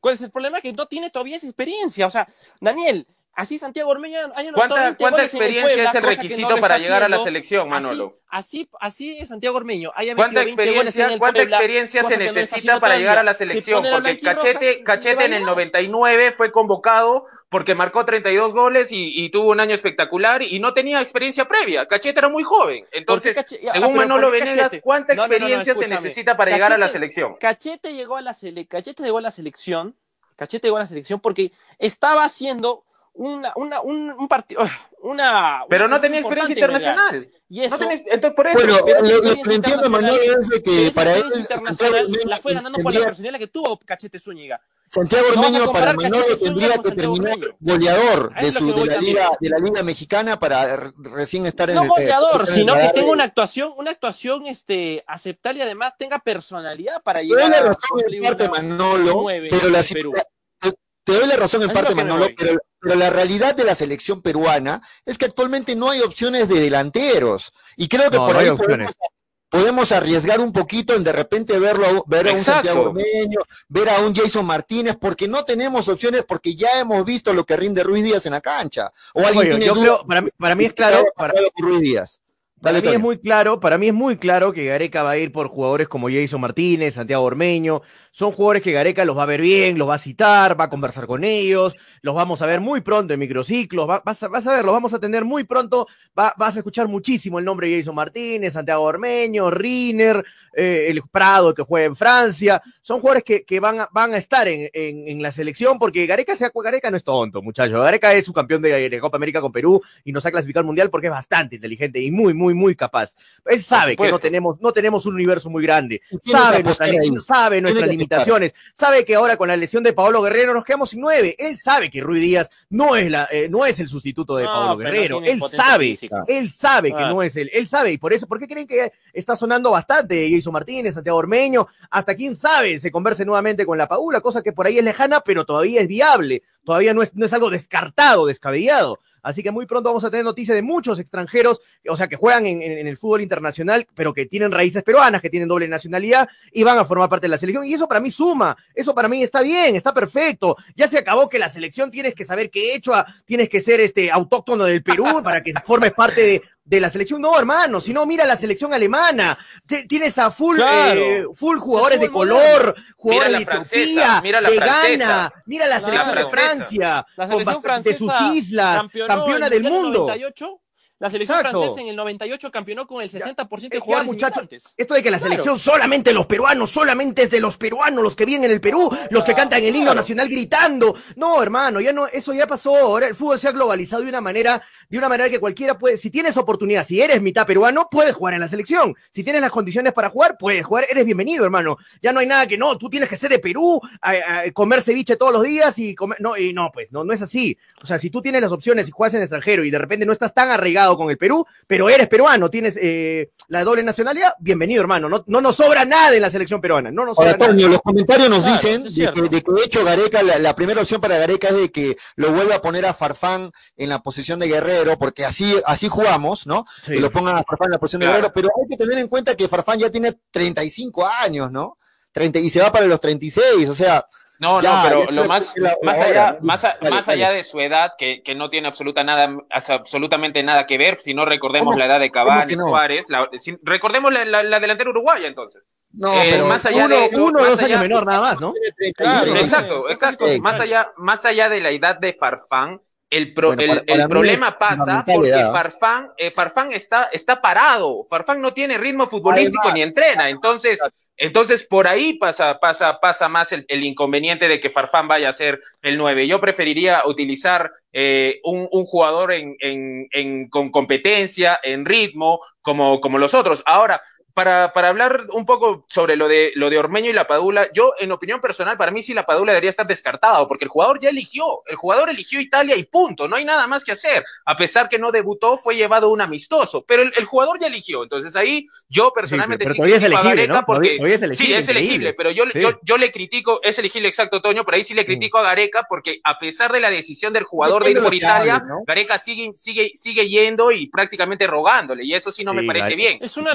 ¿Cuál es el problema? Que no tiene todavía esa experiencia. O sea, Daniel, Así Santiago Ormeño
¿Cuánta, ¿cuánta experiencia es el requisito para llegar a la selección, Manolo?
Así, así, Santiago Ormeño
¿Cuánta experiencia, ¿cuánta experiencia se necesita para llegar a la selección? Porque Cachete, Cachete en el 99 fue convocado porque marcó 32 goles y, tuvo un año espectacular y no tenía experiencia previa. Cachete era muy joven. Entonces, según Manolo Venegas, ¿cuánta experiencia se necesita para llegar a la selección?
Cachete llegó a la, Cachete llegó a la selección, Cachete llegó a la selección porque estaba haciendo una, una, un, un partido, una...
Pero no tenía experiencia internacional.
Y eso, no
entonces por eso. Bueno, lo, que entiendo, Manuel, es de que para él...
internacional la fue ganando por la personalidad que tuvo Cachete Zúñiga.
Santiago Ormeño para Manolo tendría que terminar goleador de, su, de, la liga, de la liga mexicana para recién estar en
no
el...
No goleador, sino que tenga una actuación, una actuación este, aceptable y además tenga personalidad para llegar
a... razón en parte, Manolo, pero la. Te doy la razón en parte, Manolo, pero, la realidad de la selección peruana es que actualmente no hay opciones de delanteros. Y creo que por ahí podemos, arriesgar un poquito en de repente verlo, ver a un Santiago Ormeño, ver a un Jason Martínez, porque no tenemos opciones, porque ya hemos visto lo que rinde Ruiz Díaz en la cancha. O alguien
yo creo, para, mí, para mí es claro, para,
Ruiz Díaz.
Para mí es muy claro, para mí es muy claro que Gareca va a ir por jugadores como Jason Martínez, Santiago Ormeño. Son jugadores que Gareca los va a ver bien, los va a citar, va a conversar con ellos, los vamos a ver muy pronto en microciclos, vas, a, ver, los vamos a tener muy pronto, vas a escuchar muchísimo el nombre de Jason Martínez, Santiago Ormeño, Riner, eh, el Prado que juega en Francia. Son jugadores que, van, a, van a estar en, la selección porque Gareca, sea, Gareca no es tonto, muchachos. Gareca es su campeón de, de Copa América con Perú y nos ha clasificado al Mundial porque es bastante inteligente y muy, muy muy, capaz. Él sabe que no tenemos, no tenemos un universo muy grande, sabe, sabe nuestras limitaciones, sabe que ahora con la lesión de Paolo Guerrero nos quedamos sin nueve. Él sabe que Rui Díaz no es, la, eh, no es el sustituto de Paolo Guerrero. él sabe, él sabe que no es él. Él sabe, y por eso, ¿por qué creen que está sonando bastante Jason Martínez, Santiago Ormeño? Hasta quién sabe, se converse nuevamente con la Paula, cosa que por ahí es lejana, pero todavía es viable, todavía no es, no es algo descartado, descabellado. Así que muy pronto vamos a tener noticias de muchos extranjeros, o sea, que juegan en, el fútbol internacional, pero que tienen raíces peruanas, que tienen doble nacionalidad y van a formar parte de la selección. Y eso para mí suma, eso para mí está bien, está perfecto. Ya se acabó que la selección tienes que saber qué hecho, tienes que ser este autóctono del Perú para que formes parte de, de la selección. No, hermano, si no, mira la selección alemana. Tienes a full, eh, full jugadores de color, jugadores de Turquía, de Ghana. Mira la selección de Francia, la selección de sus islas, campeona del mundo.
La selección francesa en el 98 campeonó con el 60% de jugadores muchachos,
Esto de que la selección solamente los peruanos, solamente es de los peruanos, los que vienen en el Perú, los que cantan el himno nacional gritando. No, hermano, ya no, eso ya pasó. Ahora el fútbol se ha globalizado de una manera, de una manera que cualquiera puede, si tienes oportunidad, si eres mitad peruano, puedes jugar en la selección. Si tienes las condiciones para jugar, puedes jugar, eres bienvenido, hermano. Ya no hay nada que no, tú tienes que ser de Perú, a, comer ceviche todos los días y comer, no, y no, pues, no, no es así. O sea, si tú tienes las opciones y juegas en extranjero y de repente no estás tan arraigado con el Perú, pero eres peruano, tienes eh, la doble nacionalidad, bienvenido, hermano. No, no, nos sobra nada en la selección peruana. No nos sobra
nada. los comentarios nos dicen de que, de hecho Gareca, la, primera opción para Gareca es de que lo vuelva a poner a Farfán en la posición de guerrero, porque así, así jugamos, ¿no? Que lo pongan a Farfán en la posición de guerrero, pero hay que tener en cuenta que Farfán ya tiene 35 años, ¿no? 30, y se va para los 36, o sea,
no, no, pero lo más, más allá, más, más allá de su edad, que, que no tiene absoluta nada, absolutamente nada que ver, si no recordemos la edad de Cavani, Suárez, recordemos la, la, delantera uruguaya entonces.
No, eh, pero más allá uno, de eso, uno dos años menor nada más, ¿no?
exacto, exacto. Más allá, más allá de la edad de Farfán, el, pro, el, el problema pasa porque Farfán, eh, Farfán está, está parado. Farfán no tiene ritmo futbolístico ni entrena. Entonces, Entonces, por ahí pasa, pasa, pasa más el, inconveniente de que Farfán vaya a ser el 9. Yo preferiría utilizar eh, un, jugador en, con competencia, en ritmo, como, como los otros. Ahora, para, para, hablar un poco sobre lo de, lo de Ormeño y la Padula, yo, en opinión personal, para mí sí la Padula debería estar descartado, porque el jugador ya eligió, el jugador eligió Italia y punto, no hay nada más que hacer. A pesar que no debutó, fue llevado un amistoso, pero el, jugador ya eligió. Entonces ahí yo personalmente
sí, pero, es elegible, ¿no?
porque sí, es elegible, pero yo, yo, yo, le critico, es elegible exacto, Toño, pero ahí sí le mm. critico a Gareca, porque a pesar de la decisión del jugador de ir por Italia, Gareca sigue, sigue, sigue yendo y prácticamente rogándole, y eso sí no me parece bien.
Es una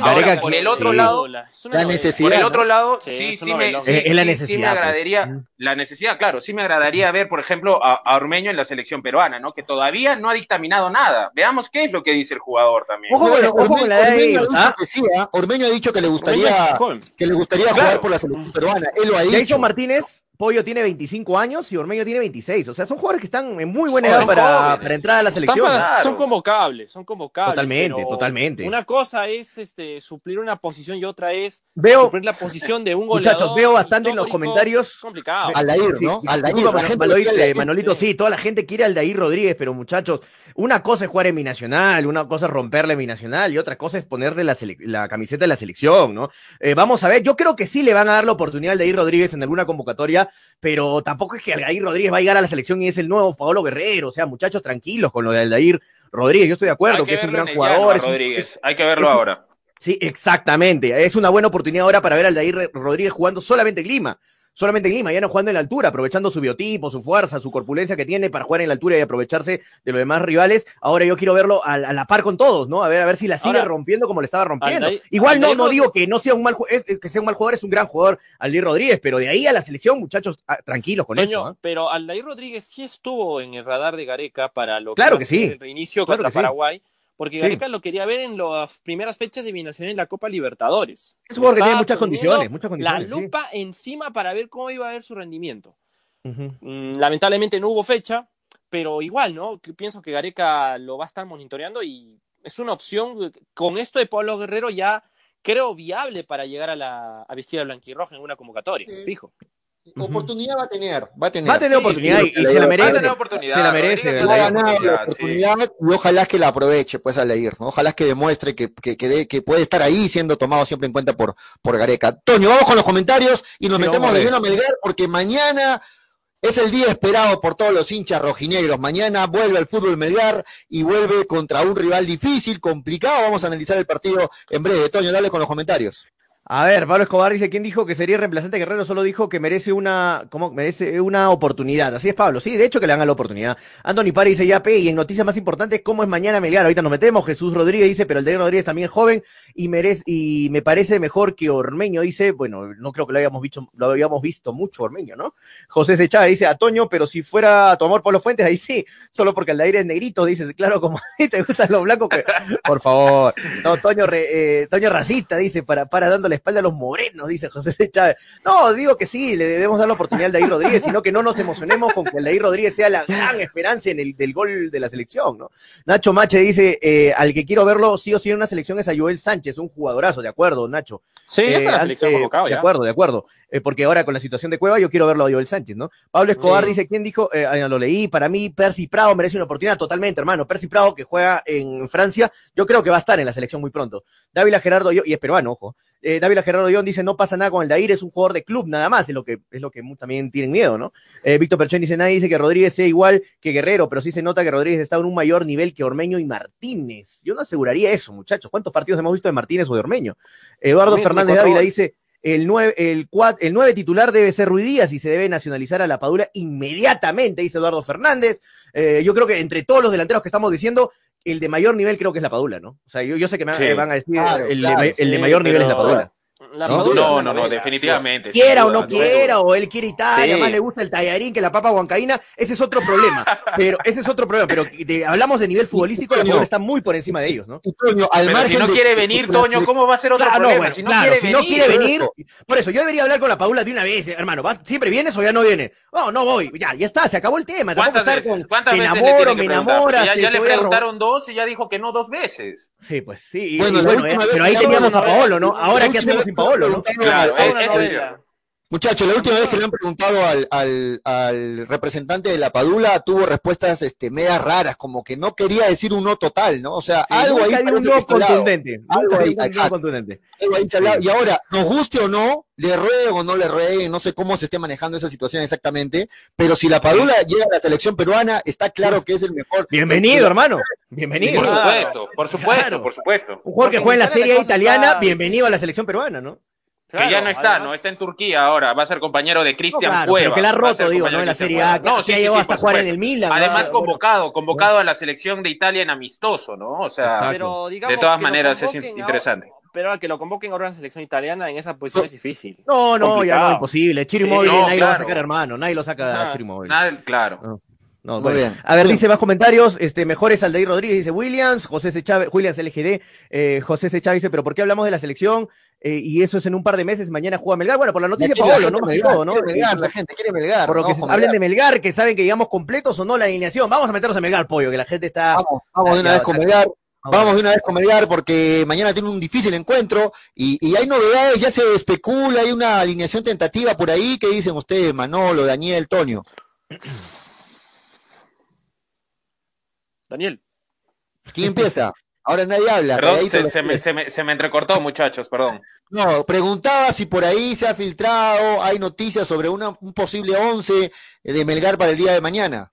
otro lado,
la necesidad.
Por el otro lado, sí, sí, me,
es la necesidad.
me agradaría, la necesidad, claro, sí me agradaría ver, por ejemplo, a, Ormeño en la selección peruana, ¿no? Que todavía no ha dictaminado nada. Veamos qué es lo que dice el jugador también.
Ojo, con la de ¿ah? ¿ah? Ormeño, ha dicho que le gustaría, que le gustaría jugar por la selección peruana. Él lo ha dicho.
Martínez Pollo tiene 25 años y Ormeño tiene 26. O sea, son jugadores que están en muy buena edad para, para, entrar a la selección.
Son convocables, son convocables.
Totalmente, totalmente.
Una cosa es este, suplir una posición y otra es
veo,
suplir la posición de un goleador.
Muchachos, veo bastante en los comentarios.
Complicado.
Aldair, ¿no?
Aldair, Manolito, sí, toda la gente quiere Aldair Rodríguez, pero muchachos, una cosa es jugar en mi nacional, una cosa es romperle mi nacional y otra cosa es ponerle la, camiseta de la selección, ¿no? Eh, vamos a ver, yo creo que sí le van a dar la oportunidad al Aldair Rodríguez en alguna convocatoria, pero tampoco es que Aldair Rodríguez va a llegar a la selección y es el nuevo Paolo Guerrero, o sea, muchachos tranquilos con lo de Aldair Rodríguez, yo estoy de acuerdo que, es un gran jugador.
Rodríguez. Hay que verlo ahora.
Sí, exactamente. Es una buena oportunidad ahora para ver al Aldair Rodríguez jugando solamente en Lima solamente en Lima, ya no jugando en la altura, aprovechando su biotipo, su fuerza, su corpulencia que tiene para jugar en la altura y aprovecharse de los demás rivales. Ahora yo quiero verlo a, la par con todos, ¿no? A ver, a ver si la sigue rompiendo como le estaba rompiendo. Igual no, no digo que no sea un mal que sea un mal jugador, es un gran jugador Aldair Rodríguez, pero de ahí a la selección, muchachos, ah, tranquilos con eso. ¿ah?
Pero Aldair Rodríguez sí estuvo en el radar de Gareca para lo
claro que, sí.
el reinicio contra Paraguay. Porque Gareca lo quería ver en las primeras fechas de eliminación en la Copa Libertadores.
Es un jugador que tiene muchas condiciones, muchas condiciones.
La lupa encima para ver cómo iba a ver su rendimiento. Mm, lamentablemente no hubo fecha, pero igual, ¿no? Pienso que Gareca lo va a estar monitoreando y es una opción con esto de Pablo Guerrero ya creo viable para llegar a, la, a vestir a blanquirroja en una convocatoria, fijo.
Oportunidad va a tener, va a tener.
Va a tener oportunidad y, se la merece. Se la merece.
Va a la oportunidad y ojalá que la aproveche, pues, a leer, ¿no? Ojalá que demuestre que, que, que, puede estar ahí siendo tomado siempre en cuenta por, por Gareca. Toño, vamos con los comentarios y nos metemos de lleno a Melgar porque mañana es el día esperado por todos los hinchas rojinegros. Mañana vuelve el fútbol Melgar y vuelve contra un rival difícil, complicado. Vamos a analizar el partido en breve. Toño, dale con los comentarios.
A ver, Pablo Escobar dice, ¿quién dijo que sería reemplazante Guerrero? Solo dijo que merece una, ¿cómo? Merece una oportunidad. Así es, Pablo. Sí, de hecho que le dan la oportunidad. Anthony Pari dice, ya, P, y en noticias más importantes, ¿cómo es mañana Melgar? Ahorita nos metemos. Jesús Rodríguez dice, pero el de Rodríguez también es joven y merece, y me parece mejor que Ormeño, dice, bueno, no creo que lo habíamos visto, lo habíamos visto mucho Ormeño, ¿no? José Sechada dice, a Toño, pero si fuera tu amor Pablo Fuentes, ahí sí, solo porque el de aire es negrito, dice, claro, como te gustan los blancos, que, por favor. No, Toño, eh, Toño racista, dice, para, para dando la espalda a los morenos nos dice José Chávez. No, digo que sí, le debemos dar la oportunidad al Dair Rodríguez, sino que no nos emocionemos con que el Dair Rodríguez sea la gran esperanza en el del gol de la selección, ¿no? Nacho Mache dice, eh, al que quiero verlo sí o sí en una selección es a Joel Sánchez, un jugadorazo, de acuerdo, Nacho.
Sí, esa es la eh, selección
ya. De acuerdo, de acuerdo. Eh, porque ahora con la situación de Cueva yo quiero verlo a Joel Sánchez, ¿no? Pablo Escobar dice, ¿quién dijo? Eh, ah, lo leí, para mí Percy Prado merece una oportunidad totalmente, hermano. Percy Prado que juega en Francia, yo creo que va a estar en la selección muy pronto. Dávila Gerardo, y es peruano, ojo. Eh, Dávila Gerardo Dion dice, no pasa nada con el Dair, es un jugador de club nada más, es lo que, es lo que también tienen miedo, ¿no? Eh, Víctor Perchón dice, nadie dice que Rodríguez sea igual que Guerrero, pero sí se nota que Rodríguez está en un mayor nivel que Ormeño y Martínez. Yo no aseguraría eso, muchachos. ¿Cuántos partidos hemos visto de Martínez o de Ormeño? Eduardo Fernández Dávila dice, el 9, el, el 9 titular debe ser Ruidías y se debe nacionalizar a la Padula inmediatamente, dice Eduardo Fernández. Eh, yo creo que entre todos los delanteros que estamos diciendo, el de mayor nivel creo que es la Padula, ¿no? O sea, yo, yo sé que me van a decir el, de, mayor nivel es la Padula.
No, no, no, definitivamente.
Quiera o no quiera, o él quiere Italia, más le gusta el tallarín que la papa huancaína, ese es otro problema. Pero ese es otro problema. Pero hablamos de nivel futbolístico, la mujer está muy por encima de ellos, ¿no?
Toño, al pero si no quiere venir, Toño, ¿cómo va a ser otro problema? si no, quiere,
si no quiere venir, por eso yo debería hablar con la Paula de una vez, hermano. ¿Siempre vienes o ya no vienes? No, no voy. Ya, ya está, se acabó el tema.
¿Cuántas veces? ¿Cuántas te enamoro, me enamoras. Ya, ya le preguntaron dos y ya dijo que no dos veces.
Sí, pues sí. Bueno, pero ahí teníamos a Paolo, ¿no? Ahora, ¿qué hacemos sin Paolo? ¿No?
Claro,
Muchachos, la última vez que le han preguntado al, al, al, representante de la Padula tuvo respuestas este, medias raras, como que no quería decir un no total, ¿no? O sea, algo ahí
un no contundente. Algo ahí, no contundente.
Y ahora, nos guste o no, le ruego o no le rueguen, no sé cómo se esté manejando esa situación exactamente, pero si la Padula llega a la selección peruana, está claro que es el mejor.
Bienvenido, hermano. Bienvenido.
Por supuesto, por supuesto, por supuesto.
Un jugador que juega en la Serie italiana, bienvenido a la selección peruana, ¿no?
Que ya no está, ¿no? Está en Turquía ahora, va a ser compañero de Cristian no, claro,
que la ha roto, digo, ¿no? En la Serie A, no, sí, llegó hasta jugar en el Milan.
Además, convocado, convocado a la selección de Italia en amistoso, ¿no? O sea, de todas maneras es interesante.
pero a que lo convoquen ahora en la selección italiana en esa posición es difícil.
No, no, ya no, imposible. Chiri nadie lo va a sacar, hermano. Nadie lo saca a Chiri
claro.
No, Muy bien. A ver, dice más comentarios. Este, mejores Aldair Rodríguez, dice Williams, José C. Chávez, Williams LGD, eh, José C. Chávez dice, pero ¿por qué hablamos de la selección? Eh, y eso es en un par de meses, mañana juega Melgar. Bueno, por la noticia de Paolo, ¿no?
Melgar, todo, ¿no? Melgar, la gente quiere Melgar.
Por lo que hablen de Melgar, que saben que digamos completos o no la alineación. Vamos a meternos en Melgar, pollo, que la gente está.
Vamos, vamos de una vez con Melgar. Vamos de una vez con Melgar porque mañana tiene un difícil encuentro y, y, hay novedades, ya se especula, hay una alineación tentativa por ahí. ¿Qué dicen ustedes, Manolo, Daniel, Tonio?
Daniel.
¿Quién empieza? Ahora nadie habla.
Perdón, se, me, se, me, entrecortó, muchachos, perdón.
No, preguntaba si por ahí se ha filtrado, hay noticias sobre una, un posible 11 de Melgar para el día de mañana.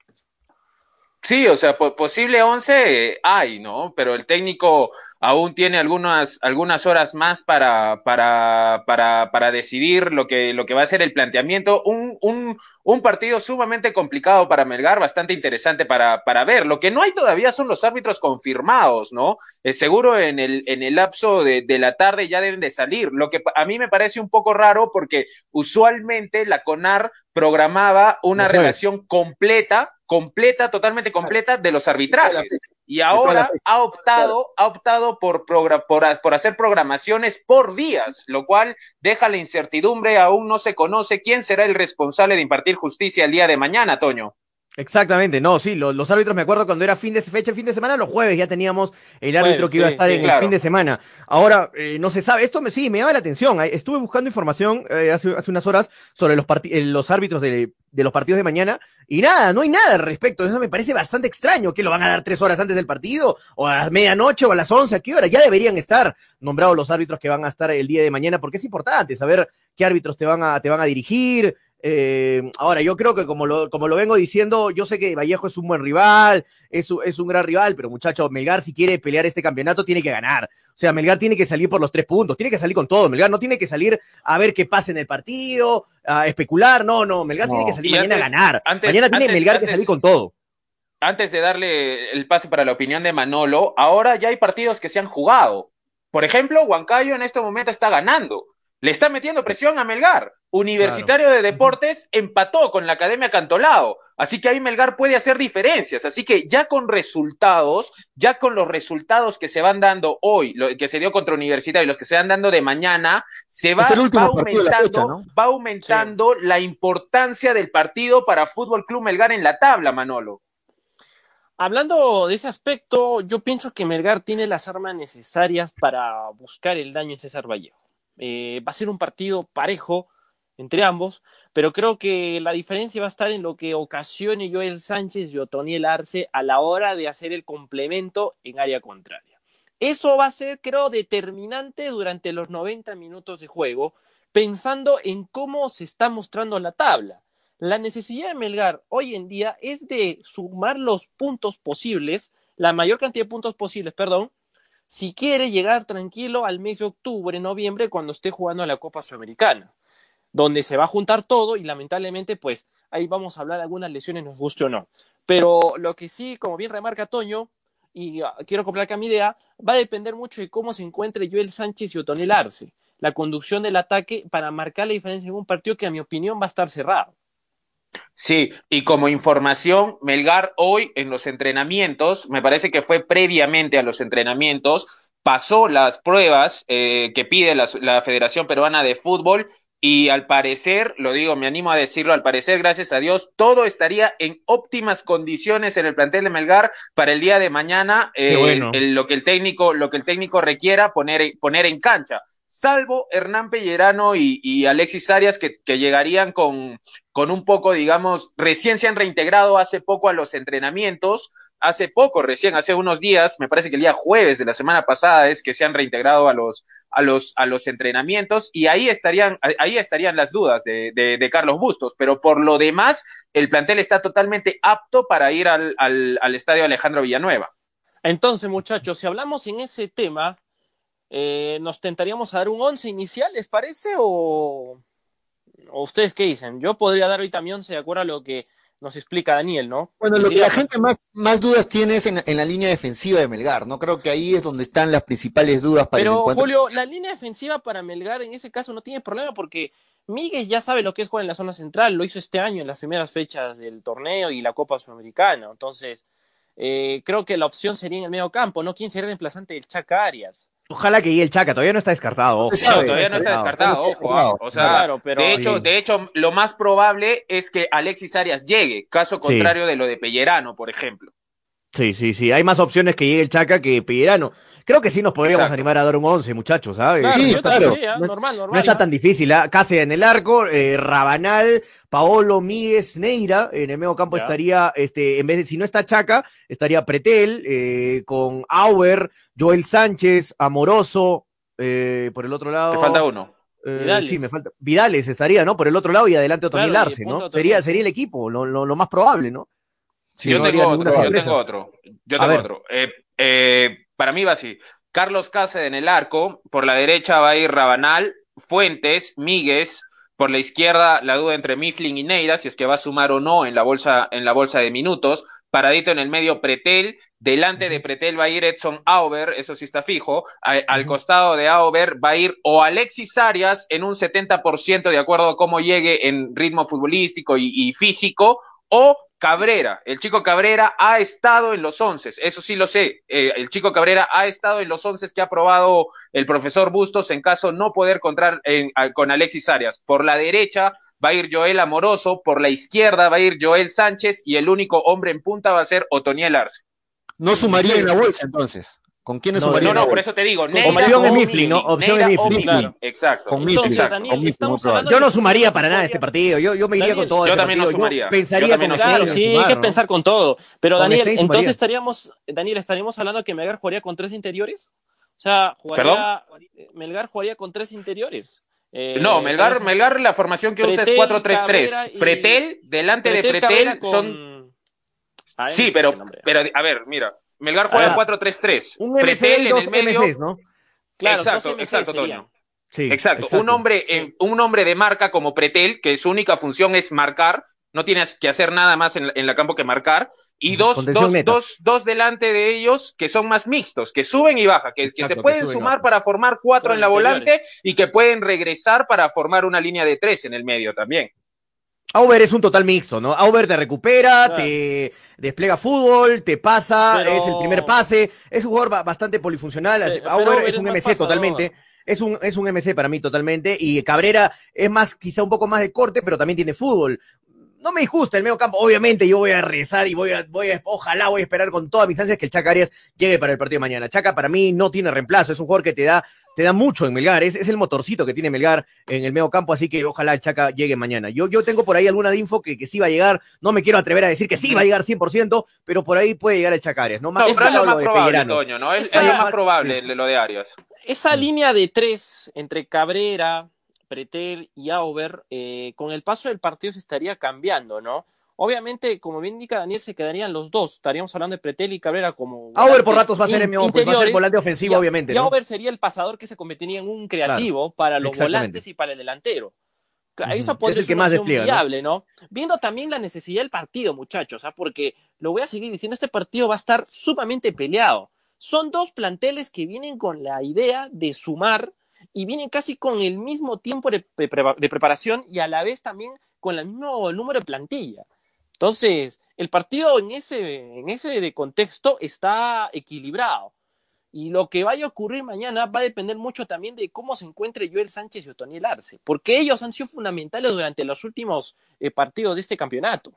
Sí, o sea, posible 11 hay, ¿no? Pero el técnico aún tiene algunas, algunas horas más para, para, para, para decidir lo que, lo que va a ser el planteamiento. Un, un, un partido sumamente complicado para Melgar, bastante interesante para, para ver. Lo que no hay todavía son los árbitros confirmados, ¿no? Eh, seguro en el, en el lapso de, de, la tarde ya deben de salir. Lo que a mí me parece un poco raro porque usualmente la CONAR programaba una relación completa, completa, totalmente completa de los arbitrajes y ahora ha optado, ha optado por, por, por, hacer programaciones por días, lo cual deja la incertidumbre, aún no se conoce quién será el responsable de impartir justicia el día de mañana, Toño.
Exactamente, no, sí, los, árbitros me acuerdo cuando era fin de fecha, fin de semana, los jueves ya teníamos el árbitro que iba a estar en el fin de semana. Ahora, eh, no se sabe, esto me, sí, me llama la atención. Estuve buscando información eh, hace, hace, unas horas sobre los, eh, los árbitros de, de, los partidos de mañana y nada, no hay nada al respecto. Eso me parece bastante extraño, que lo van a dar tres horas antes del partido o a medianoche o a las once, ¿a qué hora? Ya deberían estar nombrados los árbitros que van a estar el día de mañana porque es importante saber qué árbitros te van a, te van a dirigir, eh, ahora, yo creo que como lo, como lo vengo diciendo, yo sé que Vallejo es un buen rival, es, es un gran rival, pero muchachos, Melgar si quiere pelear este campeonato tiene que ganar. O sea, Melgar tiene que salir por los tres puntos, tiene que salir con todo. Melgar no tiene que salir a ver qué pasa en el partido, a especular, no, no, Melgar tiene que salir mañana a ganar. mañana tiene Melgar que salir con todo.
Antes de darle el pase para la opinión de Manolo, ahora ya hay partidos que se han jugado. Por ejemplo, Huancayo en este momento está ganando le está metiendo presión a Melgar. Universitario de Deportes empató con la Academia Cantolao. Así que ahí Melgar puede hacer diferencias. Así que ya con resultados, ya con los resultados que se van dando hoy, lo que se dio contra Universitario y los que se van dando de mañana, se va, aumentando, va aumentando la importancia del partido para Fútbol Club Melgar en la tabla, Manolo.
Hablando de ese aspecto, yo pienso que Melgar tiene las armas necesarias para buscar el daño en César Vallejo. Eh, va a ser un partido parejo entre ambos, pero creo que la diferencia va a estar en lo que ocasione Joel Sánchez y Otoniel Arce a la hora de hacer el complemento en área contraria. Eso va a ser, creo, determinante durante los 90 minutos de juego, pensando en cómo se está mostrando la tabla. La necesidad de Melgar hoy en día es de sumar los puntos posibles, la mayor cantidad de puntos posibles, perdón, si quiere llegar tranquilo al mes de octubre, noviembre, cuando esté jugando la Copa Sudamericana, donde se va a juntar todo y lamentablemente, pues ahí vamos a hablar de algunas lesiones, nos guste o no. Pero lo que sí, como bien remarca Toño, y ah, quiero comprar acá mi idea, va a depender mucho de cómo se encuentre Joel Sánchez y Otonel Arce, la conducción del ataque para marcar la diferencia en un partido que a mi opinión va a estar cerrado.
Sí, y como información, Melgar hoy en los entrenamientos, me parece que fue previamente a los entrenamientos, pasó las pruebas eh, que pide la, la, Federación Peruana de Fútbol y al parecer, lo digo, me animo a decirlo, al parecer, gracias a Dios, todo estaría en óptimas condiciones en el plantel de Melgar para el día de mañana, eh, lo que el técnico, lo que el técnico requiera poner, poner en cancha. Salvo Hernán Pellerano y, Alexis Arias, que, llegarían con, con un poco, digamos, recién se han reintegrado hace poco a los entrenamientos, hace poco, recién, hace unos días, me parece que el día jueves de la semana pasada es que se han reintegrado a los, a los, a los entrenamientos y ahí estarían, ahí estarían las dudas de, de, Carlos Bustos, pero por lo demás, el plantel está totalmente apto para ir al, al, al estadio Alejandro Villanueva.
Entonces, muchachos, si hablamos en ese tema, eh, ¿nos tentaríamos a dar un once inicial, les parece? O, ¿O ustedes qué dicen? Yo podría dar hoy también once de acuerdo a lo que nos explica Daniel, ¿no?
Bueno, lo que la gente más, más dudas tiene es en, la línea defensiva de Melgar, ¿no? Creo que ahí es donde están las principales dudas para
Pero,
el.
Julio, la línea defensiva para Melgar en ese caso no tiene problema porque Miguel ya sabe lo que es jugar en la zona central, lo hizo este año en las primeras fechas del torneo y la Copa Sudamericana, entonces eh, creo que la opción sería en el medio campo, ¿no? ¿Quién sería el reemplazante del Chaca Arias?
Ojalá que el Chaca, todavía no está descartado.
todavía no está descartado, ojo. Ah, o sea, de hecho, de hecho, lo más probable es que Alexis Arias llegue, caso contrario de lo de Pellerano, por ejemplo.
Sí, sí, sí. Hay más opciones que llegue el Chaca que Pellerano. Creo que sí nos podríamos animar a dar un 11, muchachos, ¿sabes?
sí, claro.
¿ah?
no, normal, normal.
No está tan difícil, ¿eh? En el arco, eh, Rabanal, Paolo Míguez, Neira. En el medio campo estaría, este, en vez de, si no está Chaca, estaría Pretel, eh, con Auer, Joel Sánchez, Amoroso, eh, por el otro lado.
Te falta uno.
Eh, sí, me falta. Vidales estaría, ¿no? Por el otro lado y adelante otro claro, ¿no? Sería, sería el equipo, lo, lo, lo más probable, ¿no?
Yo, tengo otro, yo tengo otro, yo tengo otro. Eh, eh, para mí va así. Carlos Cáceres en el arco, por la derecha va a ir Rabanal, Fuentes, Míguez, por la izquierda la duda entre Mifflin y Neira, si es que va a sumar o no en la bolsa, en la bolsa de minutos. Paradito en el medio Pretel, delante de Pretel va a ir Edson Auber, eso sí está fijo. al costado de Auber va a ir o Alexis Arias en un 70% de acuerdo a cómo llegue en ritmo futbolístico y físico, o Cabrera, el chico Cabrera ha estado en los once, eso sí lo sé, eh, el chico Cabrera ha estado en los once que ha aprobado el profesor Bustos en caso no poder encontrar con Alexis Arias. Por la derecha va a ir Joel Amoroso, por la izquierda va a ir Joel Sánchez y el único hombre en punta va a ser Otoniel Arce.
No sumaría en la bolsa entonces. ¿Con quiénes
no,
sumaría?
No, no, por eso te digo.
opción es Mifflin, ¿no? Opción es Mifflin.
Exacto.
Con Mifflin. Yo no sumaría para nada este partido. Yo, yo me iría con todo.
Yo
este
también no sumaría.
Yo pensaría con
Claro, sí, hay que pensar con todo. Pero Daniel, entonces estaríamos, Daniel, estaríamos hablando que Melgar jugaría con tres interiores. O sea, jugaría, Melgar jugaría con tres interiores.
Eh, no, Melgar, Melgar la formación que usa es 4-3-3. Pretel, delante de Pretel son... Sí, pero, pero a ver, mira, Melgar juega 4-3-3.
Un Pretel en el medio. MCs, ¿no?
Claro, exacto, exacto, Toño. Sí, exacto. Un hombre, un hombre de marca como Pretel, que su única función es marcar, no tienes que hacer nada más en, la campo que marcar, y dos, dos, dos, dos, delante de ellos que son más mixtos, que suben y bajan, que, que se pueden sumar para formar cuatro en la volante y que pueden regresar para formar una línea de tres en el medio también.
Auber es un total mixto, ¿no? Auber te recupera, te despliega fútbol, te pasa, es el primer pase, es un jugador bastante polifuncional. Auber es un MC totalmente. Es un, es un MC para mí totalmente. Y Cabrera es más, quizá un poco más de corte, pero también tiene fútbol no me disgusta el medio campo. Obviamente yo voy a rezar y voy a, voy a, ojalá voy a esperar con todas mis ansias que el Chaca Arias llegue para el partido de mañana. Chaca para mí no tiene reemplazo, es un jugador que te da, te da mucho en Melgar, es, es el motorcito que tiene Melgar en el medio campo, así que ojalá el Chaca llegue mañana. Yo, yo tengo por ahí alguna de info que, que sí va a llegar, no me quiero atrever a decir que sí va a llegar 100%, pero por ahí puede llegar el Chaca Arias. No,
más, es lo más probable, Toño, ¿no? Es, lo más probable lo de Arias.
Esa línea de tres entre Cabrera, Pretel y Auber, eh, con el paso del partido se estaría cambiando, ¿no? Obviamente, como bien indica Daniel, se quedarían los dos. Estaríamos hablando de Pretel y Cabrera como.
Auber por ratos va a ser el, va a ser volante ofensivo, obviamente.
Y Auber sería el pasador que se convertiría en un creativo para los volantes y para el delantero. Eso podría ser más viable, ¿no? Viendo también la necesidad del partido, muchachos, ¿ah? porque lo voy a seguir diciendo, este partido va a estar sumamente peleado. Son dos planteles que vienen con la idea de sumar y vienen casi con el mismo tiempo de, de preparación y a la vez también con el mismo número de plantilla. Entonces, el partido en ese, en ese contexto está equilibrado. Y lo que vaya a ocurrir mañana va a depender mucho también de cómo se encuentre Joel Sánchez y Otoniel Arce, porque ellos han sido fundamentales durante los últimos eh, partidos de este campeonato.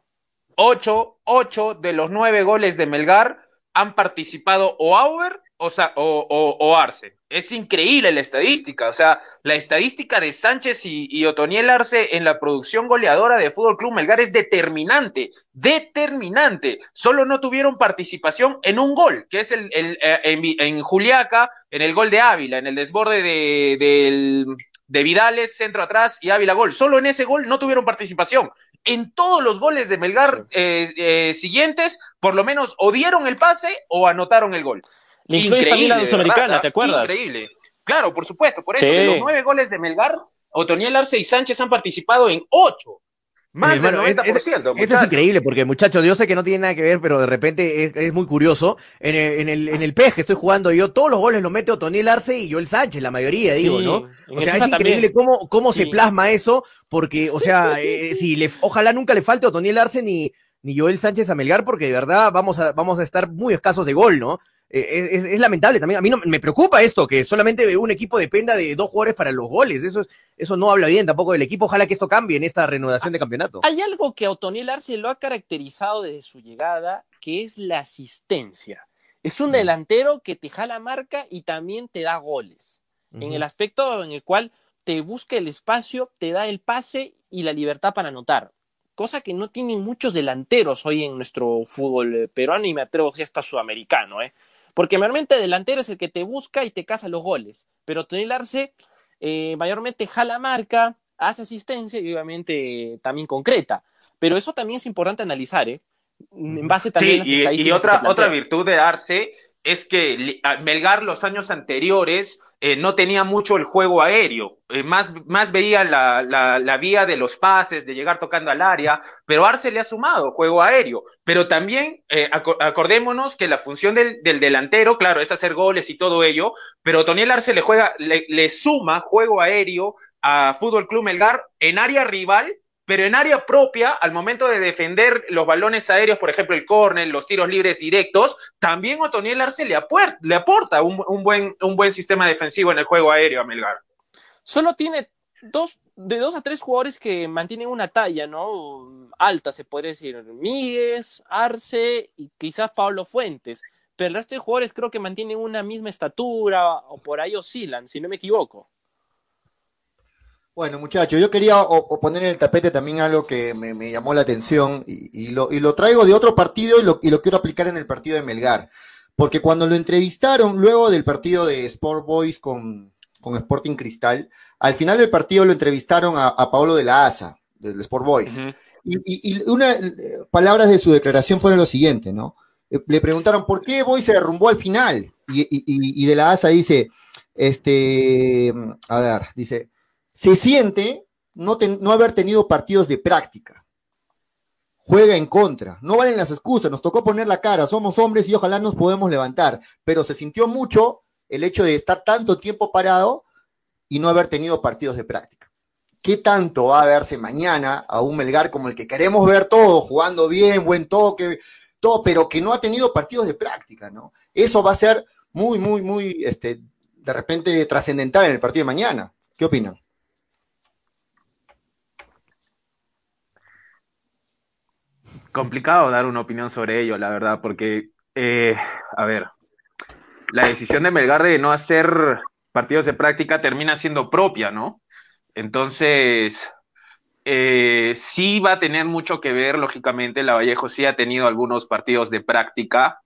Ocho, ocho de los nueve goles de Melgar han participado o Auber o, o, o, Arce. Es increíble la estadística, o sea, la estadística de Sánchez y, Otoniel Arce en la producción goleadora de Fútbol Club Melgar es determinante, determinante. Solo no tuvieron participación en un gol, que es el, el eh, en, Juliaca, en el gol de Ávila, en el desborde de, de Vidales, centro atrás y Ávila gol. Solo en ese gol no tuvieron participación en todos los goles de Melgar eh, eh, siguientes, por lo menos o dieron el pase o anotaron el gol.
Increíble, también la Sudamericana, ¿te acuerdas?
Increíble. Claro, por supuesto, por eso, de los nueve goles de Melgar, Otoniel Arce y Sánchez han participado en ocho. Más del 90%.
esto es increíble porque, muchachos, yo sé que no tiene nada que ver, pero de repente es, muy curioso. En el, en, el, en el PES que estoy jugando yo, todos los goles los mete Otoniel Arce y Joel Sánchez, la mayoría, digo, ¿no? O sea, es increíble cómo, cómo se plasma eso, porque, o sea, eh, si le, ojalá nunca le falte Otoniel Arce ni, ni Joel Sánchez a Melgar, porque de verdad vamos a, vamos a estar muy escasos de gol, ¿no? Eh, es, lamentable también. A mí no, me preocupa esto, que solamente un equipo dependa de dos jugadores para los goles. Eso, es, eso no habla bien tampoco del equipo. Ojalá que esto cambie en esta renovación de campeonato.
Hay algo que a Otoniel Arce lo ha caracterizado desde su llegada, que es la asistencia. Es un mm. delantero que te jala marca y también te da goles. En el aspecto en el cual te busca el espacio, te da el pase y la libertad para anotar. Cosa que no tienen muchos delanteros hoy en nuestro fútbol eh, peruano y me atrevo a hasta sudamericano. ¿eh? Porque mayormente delantero es el que te busca y te caza los goles. Pero Tony Arce eh, mayormente jala marca, hace asistencia y obviamente también concreta. Pero eso también es importante analizar, ¿eh? En base también
sí, a las y, y otra, otra virtud de Arce es que Melgar los años anteriores eh, no tenía mucho el juego aéreo, eh, más, más veía la, la, la, vía de los pases, de llegar tocando al área, pero Arce le ha sumado juego aéreo, pero también eh, acordémonos que la función del, del, delantero, claro, es hacer goles y todo ello, pero Toniel Arce le juega, le, le suma juego aéreo a Fútbol Club Melgar en área rival pero en área propia, al momento de defender los balones aéreos, por ejemplo, el córner, los tiros libres directos, también Otoniel Arce le, le aporta un, buen, sistema defensivo en el juego aéreo a Melgar.
Solo tiene dos, de dos a tres jugadores que mantienen una talla, ¿no? Alta, se podría decir. Míguez, Arce y quizás Pablo Fuentes. Pero el resto de jugadores creo que mantienen una misma estatura o por ahí oscilan, si no me equivoco.
Bueno, muchachos, yo quería poner en el tapete también algo que me, llamó la atención y, lo, traigo de otro partido y lo, quiero aplicar en el partido de Melgar. Porque cuando lo entrevistaron luego del partido de Sport Boys con, Sporting Cristal, al final del partido lo entrevistaron a, Pablo de la Asa, del Sport Boys. Y, y una palabras de su declaración fueron lo siguiente, ¿no? Eh, le preguntaron por qué Boys se derrumbó al final. Y, de la Asa dice, este, a ver, dice, se siente no, no haber tenido partidos de práctica. Juega en contra. No valen las excusas. Nos tocó poner la cara. Somos hombres y ojalá nos podemos levantar. Pero se sintió mucho el hecho de estar tanto tiempo parado y no haber tenido partidos de práctica. ¿Qué tanto va a verse mañana a un Melgar como el que queremos ver todo, jugando bien, buen toque, todo, pero que no ha tenido partidos de práctica, ¿no? Eso va a ser muy, muy, muy, este, de repente trascendental en el partido de mañana. ¿Qué opinan?
Complicado dar una opinión sobre ello, la verdad, porque, eh, a ver, la decisión de Melgar de no hacer partidos de práctica termina siendo propia, ¿no? Entonces, eh, sí va a tener mucho que ver, lógicamente, la Vallejo sí ha tenido algunos partidos de práctica,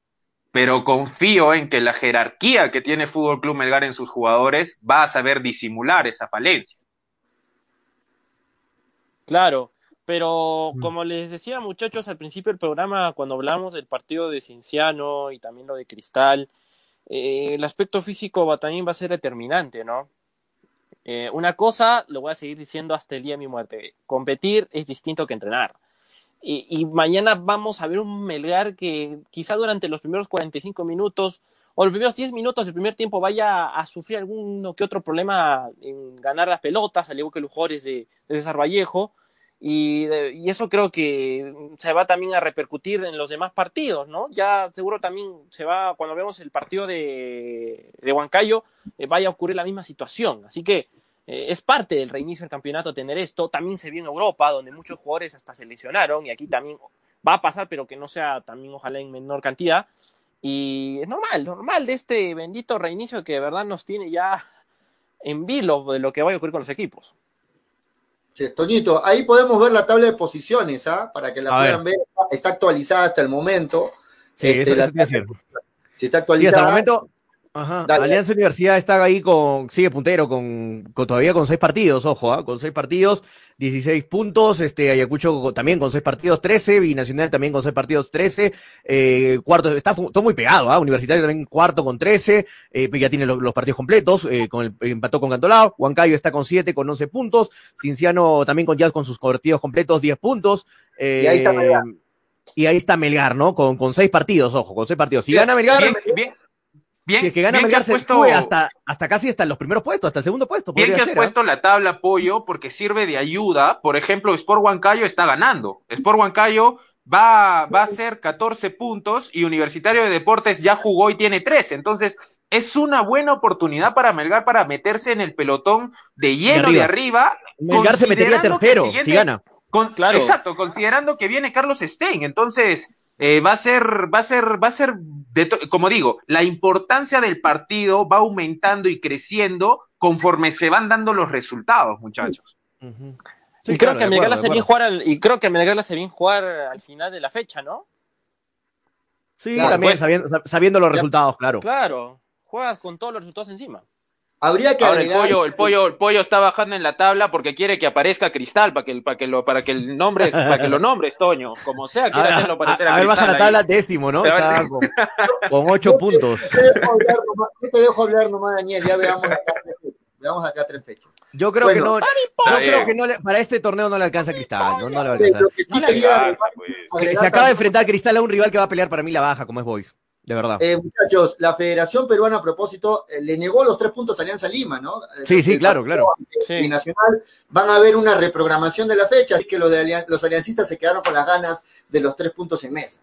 pero confío en que la jerarquía que tiene Fútbol Club Melgar en sus jugadores va a saber disimular esa falencia.
Claro, pero mm. como les decía muchachos al principio del programa, cuando hablamos del partido de Cinciano y también lo de Cristal, eh, el aspecto físico va, también va a ser determinante, ¿no? Eh, una cosa, lo voy a seguir diciendo hasta el día de mi muerte, competir es distinto que entrenar. Y, y mañana vamos a ver un Melgar que quizá durante los primeros 45 minutos o los primeros 10 minutos del primer tiempo vaya a sufrir alguno que otro problema en ganar las pelotas, al igual que los jugadores de, de César Vallejo, y, y, eso creo que se va también a repercutir en los demás partidos, ¿no? Ya seguro también se va, cuando vemos el partido de, de Huancayo, eh, vaya a ocurrir la misma situación. Así que eh, es parte del reinicio del campeonato tener esto. También se vio en Europa, donde muchos jugadores hasta se lesionaron, y aquí también va a pasar, pero que no sea también ojalá en menor cantidad. Y es normal, normal de este bendito reinicio que de verdad nos tiene ya en vilo de lo que va a ocurrir con los equipos.
Sí, Toñito, ahí podemos ver la tabla de posiciones, ¿ah? Para que la puedan ver. Está actualizada hasta el momento.
Sí, este, eso,
Si está actualizada. Sí, hasta el
momento, Ajá. Alianza Universidad está ahí con, sigue puntero con, todavía con seis partidos, ojo, ¿ah? con seis partidos, 16 puntos, este Ayacucho también con seis partidos, 13, Binacional también con seis partidos, 13, eh, cuarto, está todo muy pegado, ¿ah? Universitario también cuarto con 13, eh, ya tiene los, partidos completos, eh, con el, empató con Cantolao, Huancayo está con 7 con 11 puntos, Cinciano también con ya con sus partidos completos, 10 puntos, y ahí está Melgar. Y ahí está Melgar, ¿no? Con, con seis partidos, ojo, con seis partidos. Si gana Melgar, bien,
Bien,
si es que gana Melgar se puesto... hasta, hasta casi hasta los primeros puestos, hasta el segundo puesto.
Bien que has ¿ah? puesto la tabla apoyo porque sirve de ayuda. Por ejemplo, Sport Huancayo está ganando. Sport Huancayo va, va a ser 14 puntos y Universitario de Deportes ya jugó y tiene 13. Entonces, es una buena oportunidad para Melgar para meterse en el pelotón de lleno de arriba.
Melgar se metería tercero si gana.
claro. Exacto, considerando que viene Carlos Stein. Entonces, eh, va a ser, va a ser, va a ser, como digo, la importancia del partido va aumentando y creciendo conforme se van dando los resultados, muchachos.
y, creo que a Melgar hace bien jugar al, y creo que Melgar bien jugar al final de la fecha, ¿no?
Sí, también sabiendo, los resultados, claro.
Claro, juegas con todos los resultados encima.
Habría que
Ahora, el pollo, el pollo, el pollo está bajando en la tabla porque quiere que aparezca Cristal para que, para que lo, para que el nombre, para que lo nombres, Toño, como sea, quiere hacerlo parecer a,
a, a ver, baja la tabla décimo, ¿no? Está con, con, ocho puntos.
Yo te dejo hablar nomás, Daniel, ya veamos acá, veamos acá tres fechas.
Yo creo que no, yo creo que no le, para este torneo no le alcanza Cristal, no, no le va a alcanzar. No le alcanza, pues. Se acaba de enfrentar Cristal a un rival que va a pelear para mí la baja, como es Boys. De verdad.
Eh, muchachos, la Federación Peruana, a propósito, eh, le negó los tres puntos a Alianza Lima, ¿no?
Sí, sí, claro, claro.
Sí. Nacional van a haber una reprogramación de la fecha, así que los, de los aliancistas se quedaron con las ganas de los tres puntos en mesa.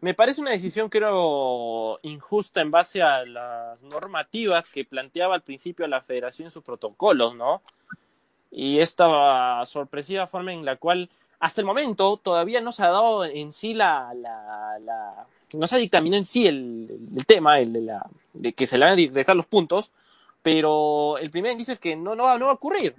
Me parece una decisión, creo, injusta en base a las normativas que planteaba al principio la Federación en sus protocolos, ¿no? Y esta sorpresiva forma en la cual, hasta el momento, todavía no se ha dado en sí la, la no se dictaminó en sí el, el tema, el de, la, de que se le van a dejar los puntos, pero el primer indicio es que no, no, va, no va a ocurrir.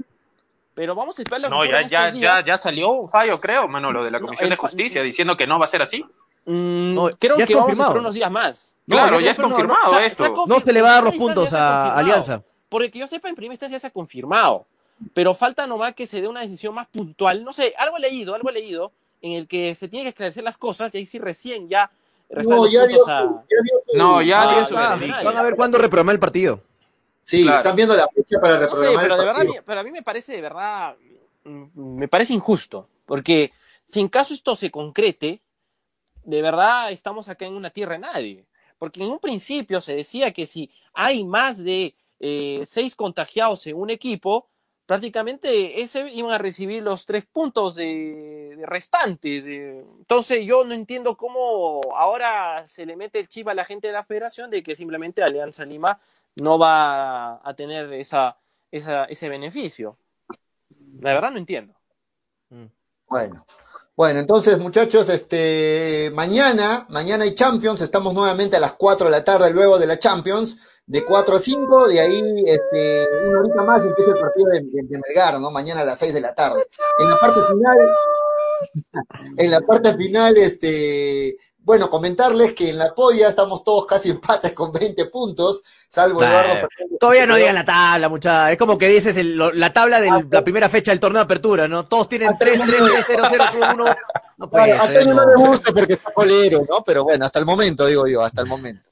Pero vamos a esperar
No, ya, ya, ya, ya salió un fallo, creo, Manolo, de la Comisión de Justicia diciendo que no va a ser así.
Mm, creo que vamos a esperar unos días más.
Claro, ya, es confirmado esto.
no se le va a dar los puntos a Alianza.
Porque que yo sepa, en primera instancia ya se ha confirmado. Pero falta nomás que se dé una decisión más puntual. No sé, algo he leído, algo he leído, en el que se tiene que esclarecer las cosas y ahí sí recién ya
no, ya dio,
no, ya dio su
Van a ver cuándo reprogramar el partido.
Sí, están viendo la fecha para reprogramar
pero
el
de verdad, pero a mí me parece de verdad, mm, me parece injusto, porque si en caso esto se concrete, de verdad estamos acá en una tierra de nadie. Porque en un principio se decía que si hay más de eh, seis contagiados en un equipo, prácticamente ese iban a recibir los tres puntos de, restantes. entonces yo no entiendo cómo ahora se le mete el chip a la gente de la federación de que simplemente Alianza Lima no va a tener esa, ese beneficio. La verdad no entiendo.
Mm. Bueno. Bueno, entonces muchachos, este mañana, mañana hay Champions, estamos nuevamente a las 4 de la tarde luego de la Champions de 4 a 5, de ahí este, una horita más empieza el partido de, de, Melgar, ¿no? Mañana a las 6 de la tarde. En la parte final, en la parte final, este, bueno, comentarles que en la polla estamos todos casi empates con 20 puntos, salvo Eduardo
Fernández. Todavía no digan la tabla, muchachos. Es como que dices el, la tabla de la primera fecha del torneo de apertura, ¿no? Todos tienen 3, 3, 3, 0, 0, 1.
No puede a ser, no, no me gusta porque está colero, ¿no? Pero bueno, hasta el momento, digo yo, hasta el momento.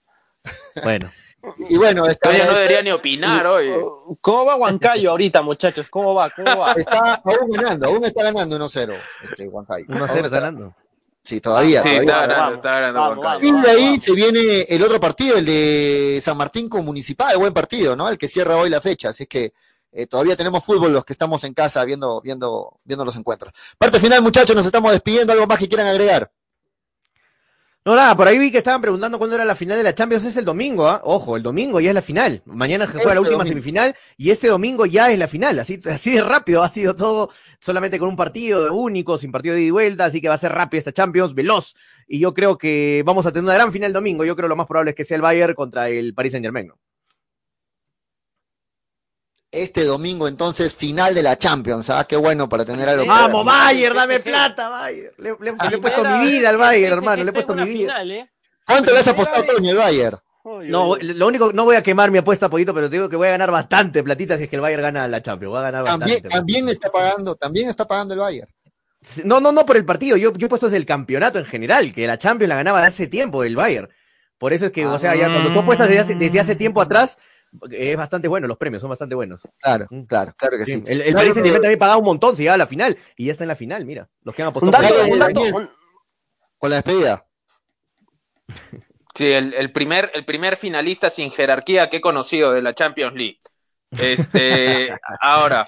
Bueno.
Y bueno,
esta, no debería ni opinar hoy.
¿Cómo va Huancayo ahorita, muchachos? ¿Cómo va? ¿Cómo va?
Está aún ganando, aún está ganando 1-0 este Huancayo.
1-0 está ganando.
Sí, todavía.
Sí,
todavía.
está ganando, está ganando
Y de ahí se viene el otro partido, el de San Martín con Municipal, buen partido, ¿no? El que cierra hoy la fecha, así que eh, todavía tenemos fútbol los que estamos en casa viendo, viendo, viendo los encuentros. Parte final, muchachos, nos estamos despidiendo. ¿Algo más que quieran agregar?
No, nada, por ahí vi que estaban preguntando cuándo era la final de la Champions. Es el domingo, ¿ah? Ojo, el domingo ya es la final. Mañana se juega la
Este
última
domingo.
semifinal y este domingo ya es la final. Así, así de rápido ha sido todo, solamente con un partido único, sin partido de ida y vuelta. Así que va a ser rápido esta Champions, veloz. Y yo creo que vamos a tener una gran final el domingo. Yo creo lo más probable es que sea el Bayern contra el Paris Saint Germain.
Este domingo, entonces, final de la Champions. Ah, qué bueno para tener algo.
Vamos,
para-
Bayern, dame plata, Bayern. Le, le- le he puesto mi vida al Bayern, hermano. Le he puesto mi vida.
Final, ¿eh?
¿Cuánto le has apostado,
vez.
Toño, el Bayern?
Uy,
No, lo único, no voy a quemar mi apuesta, Pollito, pero te digo que voy a ganar bastante platita si es que el Bayern gana la Champions. Va a ganar
También,
bastante.
también está pagando, también está pagando el Bayern.
No, no, no por el partido. Yo, yo he puesto desde el campeonato en general, que la Champions la ganaba de hace tiempo el Bayern. Por eso es que, o sea, ya cuando tú apuestas desde hace, desde hace tiempo atrás, es bastante bueno, los premios son bastante buenos.
Claro,
Mm.
claro, claro que sí.
Sí, El, el Paris Saint-Germain también pagaba un montón si llegaba a la final, y ya está en la final, mira. Los que han
Un
apostado.
un dato, un-
Con la despedida.
Sí, el, el primer, el primer finalista sin jerarquía que he conocido de la Champions League. Este, ahora,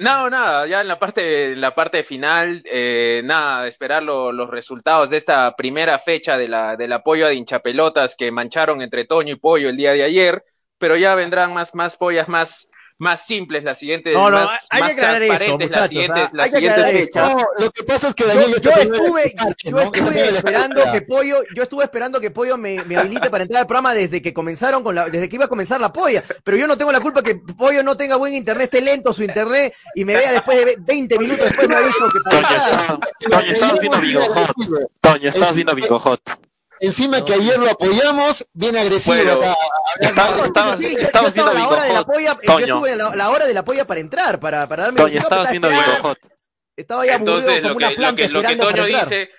no, nada, ya en la parte, en la parte final, eh, nada, esperar lo- los resultados de esta primera fecha de la, del apoyo de hinchapelotas que mancharon entre Toño y Pollo el día de ayer, pero ya vendrán más, más pollas más, más simples las siguientes,
No, no,
más,
hay que
más
aclarar esto, muchachos,
las siguientes,
¿ah?
las
Hay que
siguientes
aclarar esto.
No, lo que pasa es que
Yo,
Daniel
yo
poniendo
estuve, yo
¿no? Que
estuve esperando
espera.
que Pollo, yo estuve esperando que Pollo me, me habilite para entrar al programa desde que comenzaron con la, desde que iba a comenzar la polla, pero yo no tengo la culpa que Pollo no tenga buen internet, esté lento su internet y me vea después de 20 minutos después me aviso que
Toño, Bingo Hot. Toño, Bingo Hot.
Encima que ayer lo apoyamos, viene agresivo
Bueno,
acá.
Estaba- estabas-
Sí, yo- yo
viendo
a la hora de la
Hot.
polla, yo
Toño.
estuve en la, la hora de la polla para entrar, para, para darme
Toño, estabas viendo.
Estaba ya aburrido
Entonces,
como
lo
una
que, lo
planta
que, lo Toño
entrar.
dice,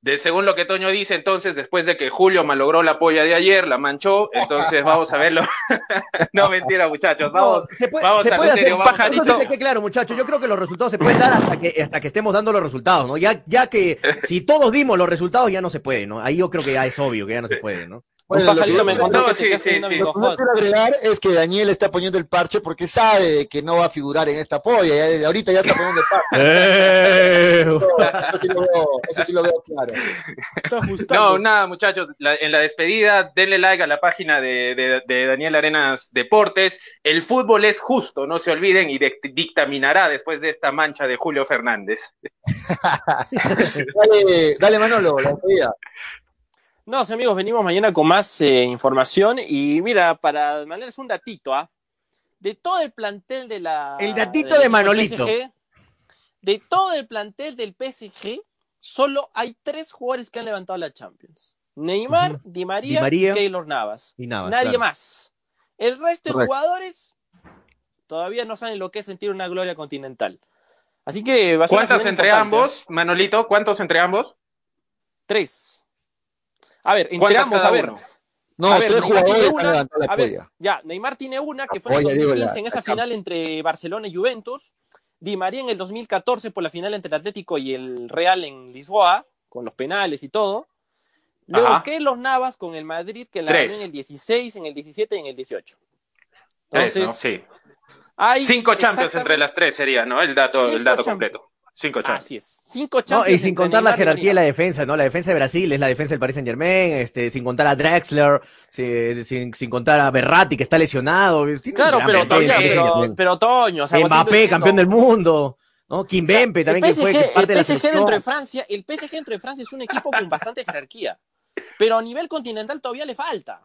de según lo que Toño dice, entonces, después de que Julio malogró la polla de ayer, la manchó, entonces vamos a verlo. no, mentira, muchachos, vamos.
No, se puede,
vamos
se
a
puede hacer
serio, vamos a lo
pajarito. quede claro, muchachos. Yo creo que los resultados se pueden dar hasta que, hasta que estemos dando los resultados, ¿no? Ya, ya que si todos dimos los resultados, ya no se puede, ¿no? Ahí yo creo que ya es obvio que ya no se puede, ¿no?
Un
Bueno, lo
pajarito me contó
No,
que
sí, sí, sí.
Lo que
Hot.
quiero agregar es que Daniel está poniendo el parche porque sabe que no va a figurar en esta polla. Ya desde ahorita ya está poniendo el parche. Eso sí lo veo, eso sí lo veo claro.
Está
No, nada, muchachos, la- en la despedida, denle like a la página de, de- de Daniel Arenas Deportes. El fútbol es justo, no se olviden, y de- dictaminará después de esta mancha de Julio Fernández.
Dale, dale Manolo, la despedida.
No, sí, amigos, venimos mañana con más eh, información y mira, para mandarles un datito, ¿ah? De todo el plantel de la...
El datito
del
de Manolito.
PSG, de todo el plantel del PSG, solo hay tres jugadores que han levantado la Champions. Neymar. Di María,
Di María.
y Keylor Navas.
Y Navas,
Nadie
claro.
más. El resto de jugadores todavía no saben lo que es sentir una gloria continental. Así que va a ser
¿Cuántos entre ambos, Manolito? ¿Cuántos entre ambos?
Tres. A ver, entre
¿Cuántas
ambos,
cada
a ver.
uno?
No,
A ver,
tres
Neymar
jugadores
una-
la
a ver, ya, Neymar tiene una que fue en el
Oye, digo,
2015
la-
en esa final entre Barcelona y Juventus. Di María en el 2014 por la final entre el Atlético y el Real en Lisboa, con los penales y todo. Luego
Ajá.
Keylor Navas con el Madrid que la
Tres.
ganó en el 16, en el 17 y en el 18.
Tres, ¿no?
Entonces,
Sí.
hay
Cinco Champions entre las tres sería, ¿no? El dato, el dato
Champions.
completo. Cinco Champions.
Así es. Cinco
No,
Champions
y sin contar la jerarquía de la defensa, ¿no? La defensa de Brasil es la defensa del Paris Saint Germain, este, sin contar a Drexler, si- sin, sin contar a Berratti que está lesionado. Tiene
Claro, pero
defensa,
pero, pero Toño, o sea,
Mbappé, campeón del mundo, ¿no? Kimbempe también
el
que fue que parte de
el
la
PSG
selección.
dentro de Francia, el PSG dentro de Francia es un equipo con bastante jerarquía, pero a nivel continental todavía le falta.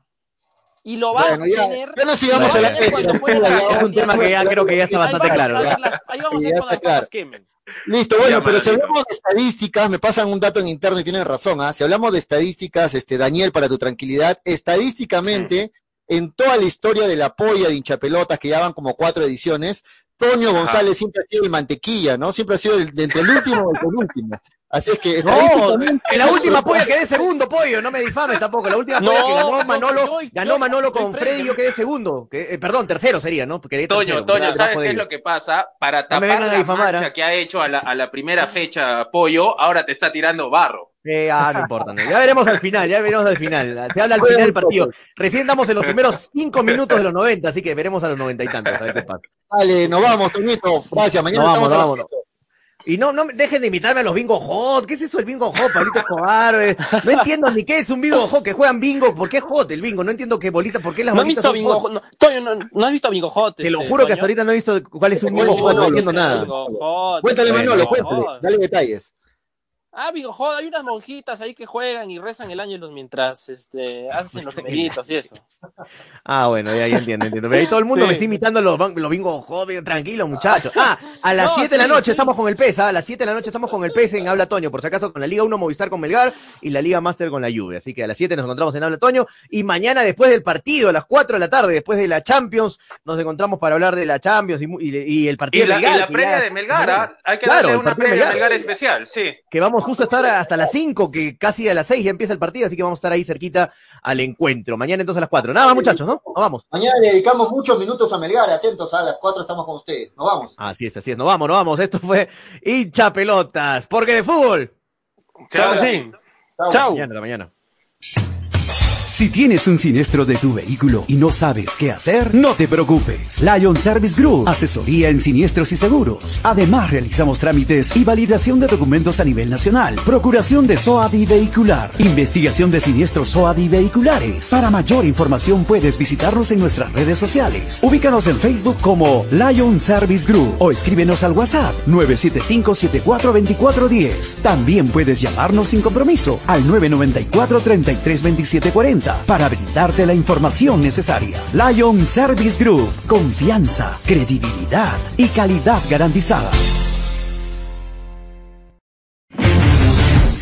Y lo va
Bueno,
a tener.
ya no sigamos
Es un tema que ya creo que ya está
Ahí
bastante
vamos
claro.
ahí vamos a ver cuando las quemen.
Listo, bueno,
Ya,
pero si hablamos de estadísticas, me pasan un dato en interno y tienen razón, ¿ah? Si hablamos de estadísticas, este, Daniel, para tu tranquilidad, estadísticamente, en toda la historia de la polla de hinchapelotas, que ya van como cuatro ediciones, Toño. González siempre ha sido el mantequilla, ¿no? Siempre ha sido el, entre el último y el penúltimo. Así es que
No, en la última polla quedé segundo, pollo, no me difames tampoco. La última polla
No,
que ganó
no,
Manolo, ganó Manolo con. Freddy y yo quedé segundo. Que, eh, perdón, tercero sería, ¿no? Quedé
Toño,
tercero,
Toño,
debajo
¿sabes qué es lo que pasa? Para tapar la
difamar,
mancha
¿ah?
que ha hecho a la, a la primera fecha Pollo, ahora te está tirando barro.
Eh, ah, no importa. no. Ya veremos al final, ya veremos al final. Se habla al final del partido. Recién estamos en los primeros cinco minutos de los 90, así que veremos a los noventa y tantos. A ver qué pasa.
Dale, nos vamos, Toñito. Gracias, mañana
Nos vamos,
estamos a.
Y no, no dejen de imitarme a los bingo hot. ¿Qué es eso el bingo hot, Pablito Escobar? Eh, no entiendo ni qué es un bingo hot, que juegan bingo. ¿Por qué hot el bingo? No entiendo qué bolita, ¿por qué las
no
bolitas
visto bingo, hot? No, Toño, no, no, has visto bingo hot.
Te lo este, juro que hasta ahorita no he visto cuál es un bingo hot, no entiendo nada.
Cuéntale, Manolo, cuéntale, dale detalles.
Ah, Bingo Hot, hay unas monjitas ahí que juegan y rezan el año mientras este, hacen los numeritos y eso.
Ah, bueno, ya, ya entiendo, entiendo. Pero ahí todo el mundo me está imitando los, los Bingo Hot, tranquilo, muchachos. Ah, a las 7 de la noche estamos con el PES, ¿ah? a las 7 de la noche estamos con el PES en Habla Toño, por si acaso con la Liga 1 Movistar con Melgar y la Liga Master con la Juve. Así que a las 7 nos encontramos en Habla Toño y mañana después del partido, a las 4 de la tarde, después de la Champions, nos encontramos para hablar de la Champions y, y, el partido
y la, de Melgar. Y la previa de Melgar, ¿ah? hay que darle una previa de Melgar especial, sí.
Que vamos justo a estar hasta las 5, que casi a las 6 ya empieza el partido, así que vamos a estar ahí cerquita al encuentro. Mañana entonces a las 4. Nada más, muchachos, ¿no? Nos vamos.
Mañana le dedicamos muchos minutos a Melgar, atentos, a las 4 estamos con ustedes. Nos vamos.
Así es, así es, nos vamos, nos vamos. Esto fue hincha pelotas, porque de fútbol.
Chao, sí. Chao.
Mañana, mañana.
Si tienes un siniestro de tu vehículo y no sabes qué hacer, no te preocupes. Lion Service Group, asesoría en siniestros y seguros. Además, realizamos trámites y validación de documentos a nivel nacional. Procuración de SOADI vehicular. Investigación de siniestros SOADI vehiculares. Para mayor información puedes visitarnos en nuestras redes sociales. Ubícanos en Facebook como Lion Service Group o escríbenos al WhatsApp 975-742410. También puedes llamarnos sin compromiso al 994 332740 para brindarte la información necesaria. Lion Service Group, confianza, credibilidad y calidad garantizada.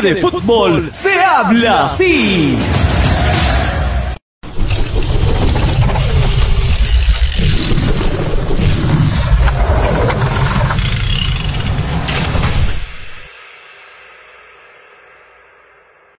de fútbol se habla así.